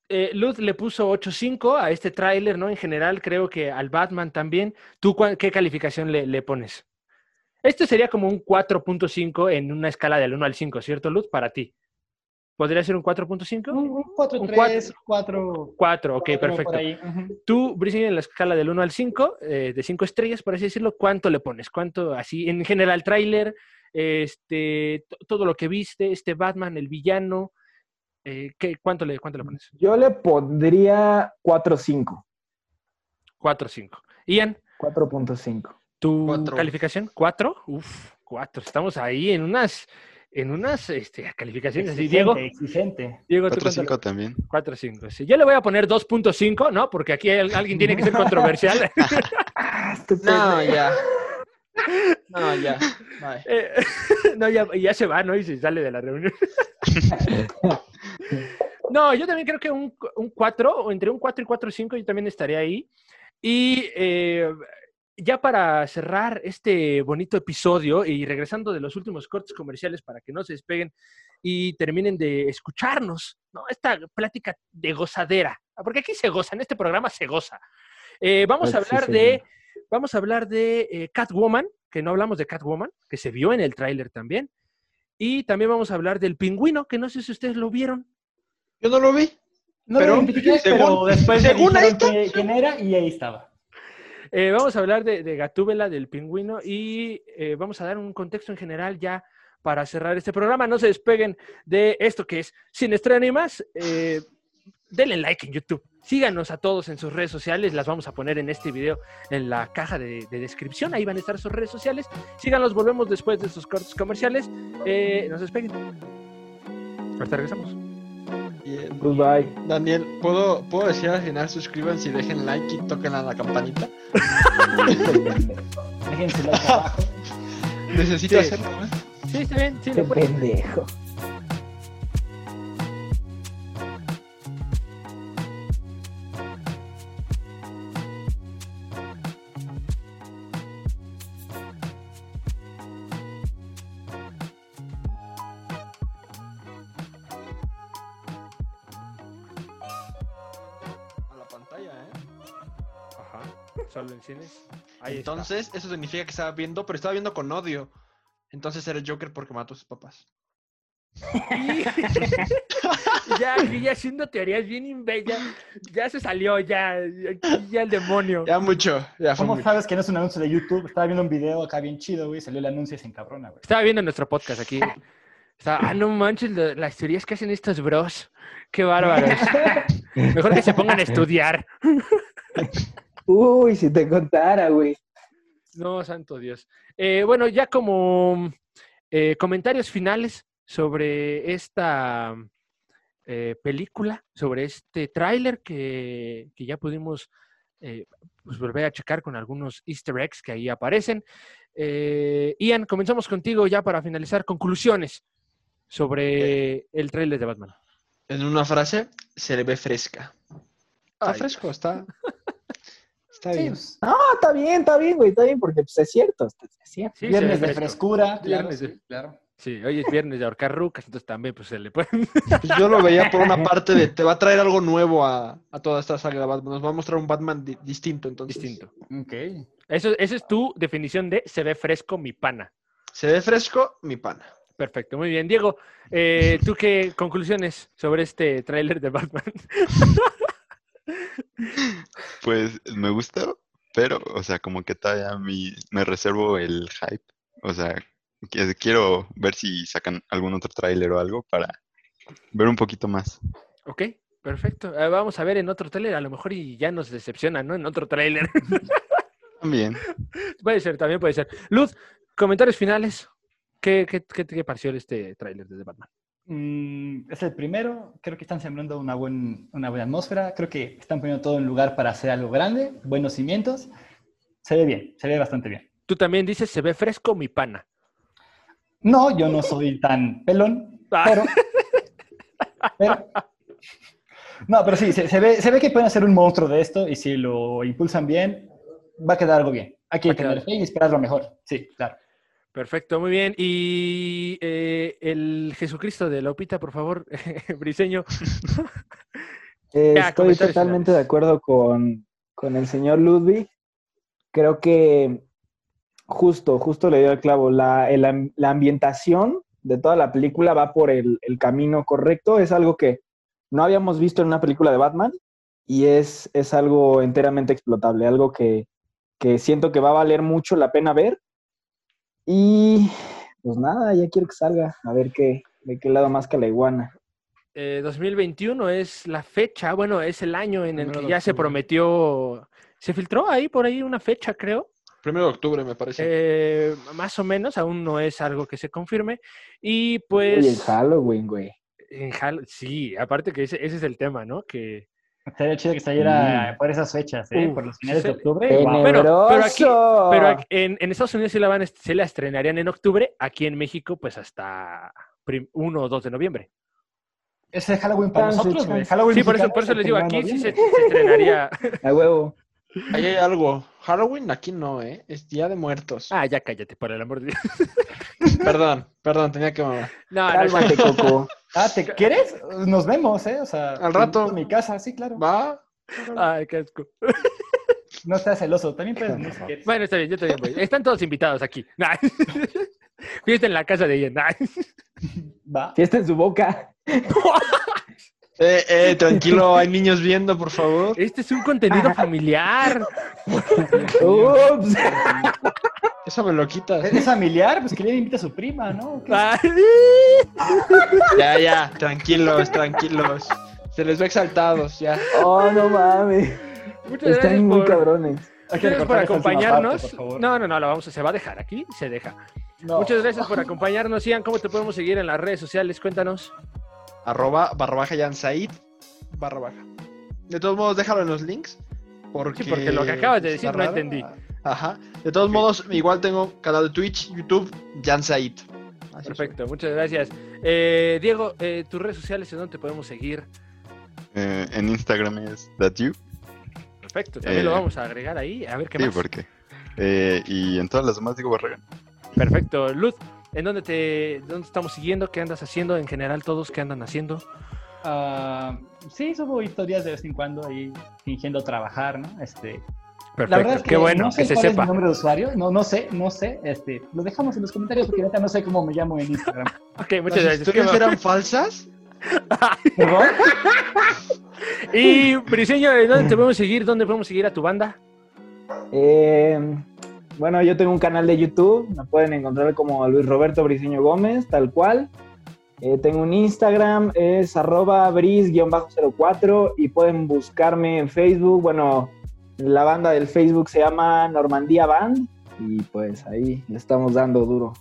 A: Eh, Luz le puso 8.5 a este tráiler, ¿no? En general, creo que al Batman también. ¿Tú cuál- qué calificación le, le pones? Esto sería como un 4.5 en una escala del 1 al 5, ¿cierto, Luz? Para ti. ¿Podría ser un 4.5?
B: Un, un 4,
A: Un
B: 3, 4.
A: 4, ok,
B: por
A: perfecto.
B: ahí. Ujú.
A: Tú, Brice, en la escala del 1 al 5, eh, de 5 estrellas, por así decirlo, ¿cuánto le pones? ¿Cuánto, así, en general, tráiler, este, to- todo lo que viste, este Batman, el villano, eh, ¿qué, cuánto, le, ¿cuánto le pones?
C: Yo le pondría 4.5.
A: 4 5. Ian,
C: 4.5.
A: ¿tu
D: Cuatro.
A: calificación? ¿4? Uf, 4. Estamos ahí en unas, en unas este, calificaciones así. Diego,
B: Exigente.
A: Diego, ¿tú
E: 4-5
A: cuánto?
E: también.
A: 4 5. Sí. Yo le voy a poner 2.5, ¿no? Porque aquí hay- alguien tiene que ser controversial.
C: Ah,
D: No, ya. No, ya.
A: Eh, no, ya, ya se va, ¿no? Y se sale de la reunión. no, yo también creo que un, un 4, o entre un 4 y 4.5, yo también estaría ahí. Y eh, ya para cerrar este bonito episodio y regresando de los últimos cortes comerciales para que no se despeguen y terminen de escucharnos, ¿no? Esta plática de gozadera, porque aquí se goza, en este programa se goza. Eh, vamos a
C: sí,
A: hablar de, vamos a hablar de eh, Catwoman, que no hablamos de Catwoman, que se vio en el tráiler también. Y también vamos a hablar del pingüino, que no sé si ustedes lo vieron.
D: Yo no lo vi.
B: No
D: Pero,
B: lo identifiqué, pero
D: según-
B: después
D: según
B: me
D: ahí
B: dijeron que- quién era y ahí estaba.
A: Eh, vamos a hablar de, de Gatúbela, del pingüino, y eh, vamos a dar un contexto en general ya para cerrar este programa. No se despeguen de esto que es Sin Estreno y más. Eh, denle like en YouTube. Síganos a todos en sus redes sociales. Las vamos a poner en este video en la caja de, de descripción. Ahí van a estar sus redes sociales. Síganos, volvemos después de estos cortes comerciales. No se despeguen. Ahorita regresamos.
D: Bien.
C: Goodbye.
D: Daniel, ¿puedo, ¿puedo decir al final suscríbanse y dejen like y toquen a la campanita?
B: Déjense like abajo.
D: Necesito
A: Sí.
D: hacerlo, ¿eh?
A: Sí, está bien. Sí,
C: Qué pendejo.
A: Está.
D: Entonces, eso significa que estaba viendo, pero estaba viendo con odio. Entonces era Joker porque mató a sus papás.
A: ya, aquí ya haciendo teorías bien imbellas. Ya se salió, ya. Aquí ya el demonio.
D: Ya mucho, ya fue
B: ¿Cómo
D: mucho.
B: sabes que no es un anuncio de YouTube? Estaba viendo un video acá bien chido, güey. Salió el anuncio y se encabrona, güey.
A: Estaba viendo nuestro podcast aquí. Estaba, ah, no manches, lo- las teorías que hacen estos bros. Qué bárbaros. Mejor que se pongan a estudiar.
C: Uy, si te contara, güey.
A: No, santo Dios. Eh, bueno, ya como eh, comentarios finales sobre esta eh, película, sobre este tráiler que, que ya pudimos eh, pues, volver a checar con algunos easter eggs que ahí aparecen. Eh, Ian, comenzamos contigo ya para finalizar. Conclusiones sobre el tráiler de Batman.
D: En una frase, se le ve fresca. Está
A: Ay.
D: fresco, está. Está
B: Sí,
D: bien.
B: pues,
C: No, está bien, está bien, güey, está bien, porque pues, es cierto, es es cierto.
A: Sí,
B: viernes de frescura. Claro,
A: Viernes de-
B: sí, claro.
A: Sí, hoy es viernes de ahorcar rucas, entonces también pues se le puede...
D: Pues yo lo veía por una parte de te va a traer algo nuevo a, a toda esta saga de Batman. Nos va a mostrar un Batman di- distinto, entonces.
A: distinto.
B: Ok.
A: Eso, esa es tu definición de se ve fresco mi pana.
D: Se ve fresco, mi pana.
A: Perfecto, muy bien. Diego, eh, ¿tú qué conclusiones sobre este tráiler de Batman?
E: Pues me gustó, pero, o sea, como que todavía mi, me reservo el hype. O sea, quiero ver si sacan algún otro tráiler o algo para ver un poquito más.
A: ok, perfecto. Eh, vamos a ver en otro tráiler, a lo mejor y ya nos decepciona, ¿no? En otro tráiler.
E: También.
A: puede ser, también puede ser. Luz, comentarios finales. ¿Qué, qué, qué te pareció este tráiler de Batman?
B: Mm, es el primero. Creo que están sembrando una, buen, una buena atmósfera. Creo que están poniendo todo en lugar para hacer algo grande. Buenos cimientos. Se ve bien, se ve bastante bien.
A: Tú también dices se ve fresco mi pana.
B: No, yo no soy tan pelón,
A: Ah.
B: pero... pero- no, pero sí, se, se ve, se ve que pueden hacer un monstruo de esto y si lo impulsan bien, va a quedar algo bien. Hay que tener fe y esperar lo mejor. Sí, claro.
A: Perfecto, muy bien. Y eh, el Jesucristo de Lopita, por favor, Briseño.
C: Eh,
A: Ya,
C: estoy totalmente de acuerdo con, con el señor Ludwig. Creo que justo, justo le dio el clavo. La, el la ambientación de toda la película va por el, el camino correcto. Es algo que no habíamos visto en una película de Batman y es, es algo enteramente explotable, algo que, que siento que va a valer mucho la pena ver. Y pues nada, ya quiero que salga, a ver qué, de qué lado más que la iguana.
A: Eh, 2021 es la fecha, bueno, es el año en el
B: Primero
A: que ya se prometió, se filtró ahí por ahí una fecha, creo.
D: Primero de octubre, me parece.
A: Eh, más o menos, aún no es algo que se confirme. Y
C: Uy, en
A: pues...
C: Halloween, güey.
A: en Hall- sí, aparte que ese, ese es el tema, ¿no? Que...
B: Estaría chido que saliera
C: Mm.
B: por esas fechas, ¿eh?
A: Uf,
B: por los finales de
A: se-
B: octubre.
A: Pero aquí- Pero en, en Estados Unidos sí la, van, sí la estrenarían en octubre, aquí en México pues hasta prim- 1 o 2 de noviembre.
B: Ese es Halloween para
C: Chance,
B: nosotros, güey.
C: chance.
B: Halloween
A: Sí, por eso,
B: mexicano
A: por eso
B: se
A: les digo, aquí sí se, se estrenaría...
C: A huevo.
D: Ahí hay algo. Halloween aquí no, ¿eh? Es Día de Muertos.
A: Ah, ya cállate, por el amor de Dios.
D: Perdón, perdón, tenía que mamar.
A: No, no,
C: Cálmate, Coco.
B: Ah, ¿te quieres? Nos vemos, ¿eh? O sea,
D: Al rato.
B: En mi casa, sí, claro.
D: ¿Va?
A: Ay, qué asco.
B: No estás celoso. También puedes si quieres.
A: Bueno, está bien, yo también voy. Están todos invitados aquí. Nah. Fiesta en la casa de Ian. Nah.
B: Va.
C: Fiesta en su boca.
D: Eh, eh, tranquilo, hay niños viendo, por favor.
A: Este es un contenido familiar.
C: Ups.
D: Eso me lo quitas.
B: ¿Es familiar? Pues que le invita a su prima, ¿no?
D: Ya, ya, tranquilos, tranquilos. Se les ve exaltados, ya.
C: Oh, no mames.
A: Muchas gracias
C: Están muy
A: por,
C: cabrones.
A: Gracias por acompañarnos.
B: parte, por favor.
A: no, no, no, lo vamos a, se va a dejar aquí, se deja.
B: No.
A: Muchas gracias por acompañarnos, Ian. ¿Cómo te podemos seguir en las redes sociales? Cuéntanos.
D: Arroba barra baja Jan Said, barra baja. De todos modos, déjalo en los links. Porque,
A: Sí, porque lo que acabas de decir no
D: raro.
A: entendí.
D: Ajá. De todos modos, igual tengo canal de Twitch, YouTube, Jan Said. Así
A: Perfecto, muchas gracias. Eh, Diego, eh, tus redes sociales en donde te podemos seguir.
E: Eh, en Instagram es that you.
A: Perfecto, también
E: Eh,
A: lo vamos a agregar ahí, a ver qué
E: Sí,
A: más.
E: porque. eh, y en todas las demás digo Barragán.
A: Perfecto. Luz, ¿en dónde te dónde estamos siguiendo? ¿Qué andas haciendo? En general, todos, ¿qué andan haciendo?
B: Ah, sí, subo historias de vez en cuando ahí fingiendo trabajar, ¿no? Este,
A: Perfecto,
B: la verdad es que
A: qué bueno
B: no sé
A: que se
B: cuál es
A: sepa.
B: mi nombre de usuario, no, no sé, no sé, este, lo dejamos en los comentarios porque ahorita no sé cómo me llamo en Instagram.
A: Ok, muchas
D: ¿Las
A: gracias. Qué
D: eran falsas?
B: ¿Perdón?
A: Y, Briseño, ¿dónde te podemos seguir? ¿Dónde podemos seguir a tu banda?
C: Eh, bueno, yo tengo un canal de YouTube, me pueden encontrar como Luis Roberto Briceño Gómez, tal cual. Eh, tengo un Instagram, es arroba bris-04 y pueden buscarme en Facebook. Bueno, la banda del Facebook se llama Normandía Band y pues ahí le estamos dando duro.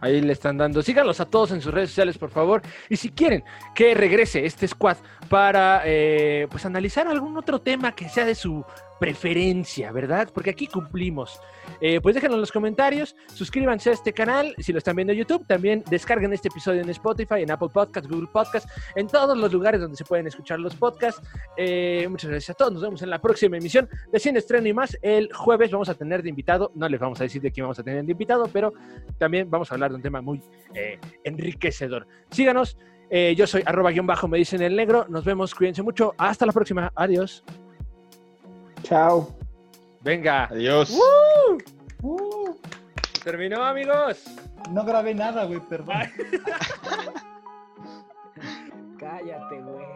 A: Ahí le están dando. Síganlos a todos en sus redes sociales, por favor. Y si quieren que regrese este squad para eh, pues analizar algún otro tema que sea de su preferencia, ¿verdad? Porque aquí cumplimos. Eh, pues déjenlo en los comentarios, suscríbanse a este canal, si lo están viendo en YouTube, también descarguen este episodio en Spotify, en Apple Podcast, Google Podcast, en todos los lugares donde se pueden escuchar los podcasts. Eh, muchas gracias a todos, nos vemos en la próxima emisión de Cine Estreno y más. El jueves vamos a tener de invitado, no les vamos a decir de quién vamos a tener de invitado, pero también vamos a hablar de un tema muy eh, enriquecedor. Síganos, yo soy arroba guion bajo, me dicen el negro, nos vemos, cuídense mucho, hasta la próxima, adiós.
C: Chao.
A: Venga.
D: Adiós.
A: Terminó, amigos.
B: No grabé nada, güey, perdón. Cállate, güey.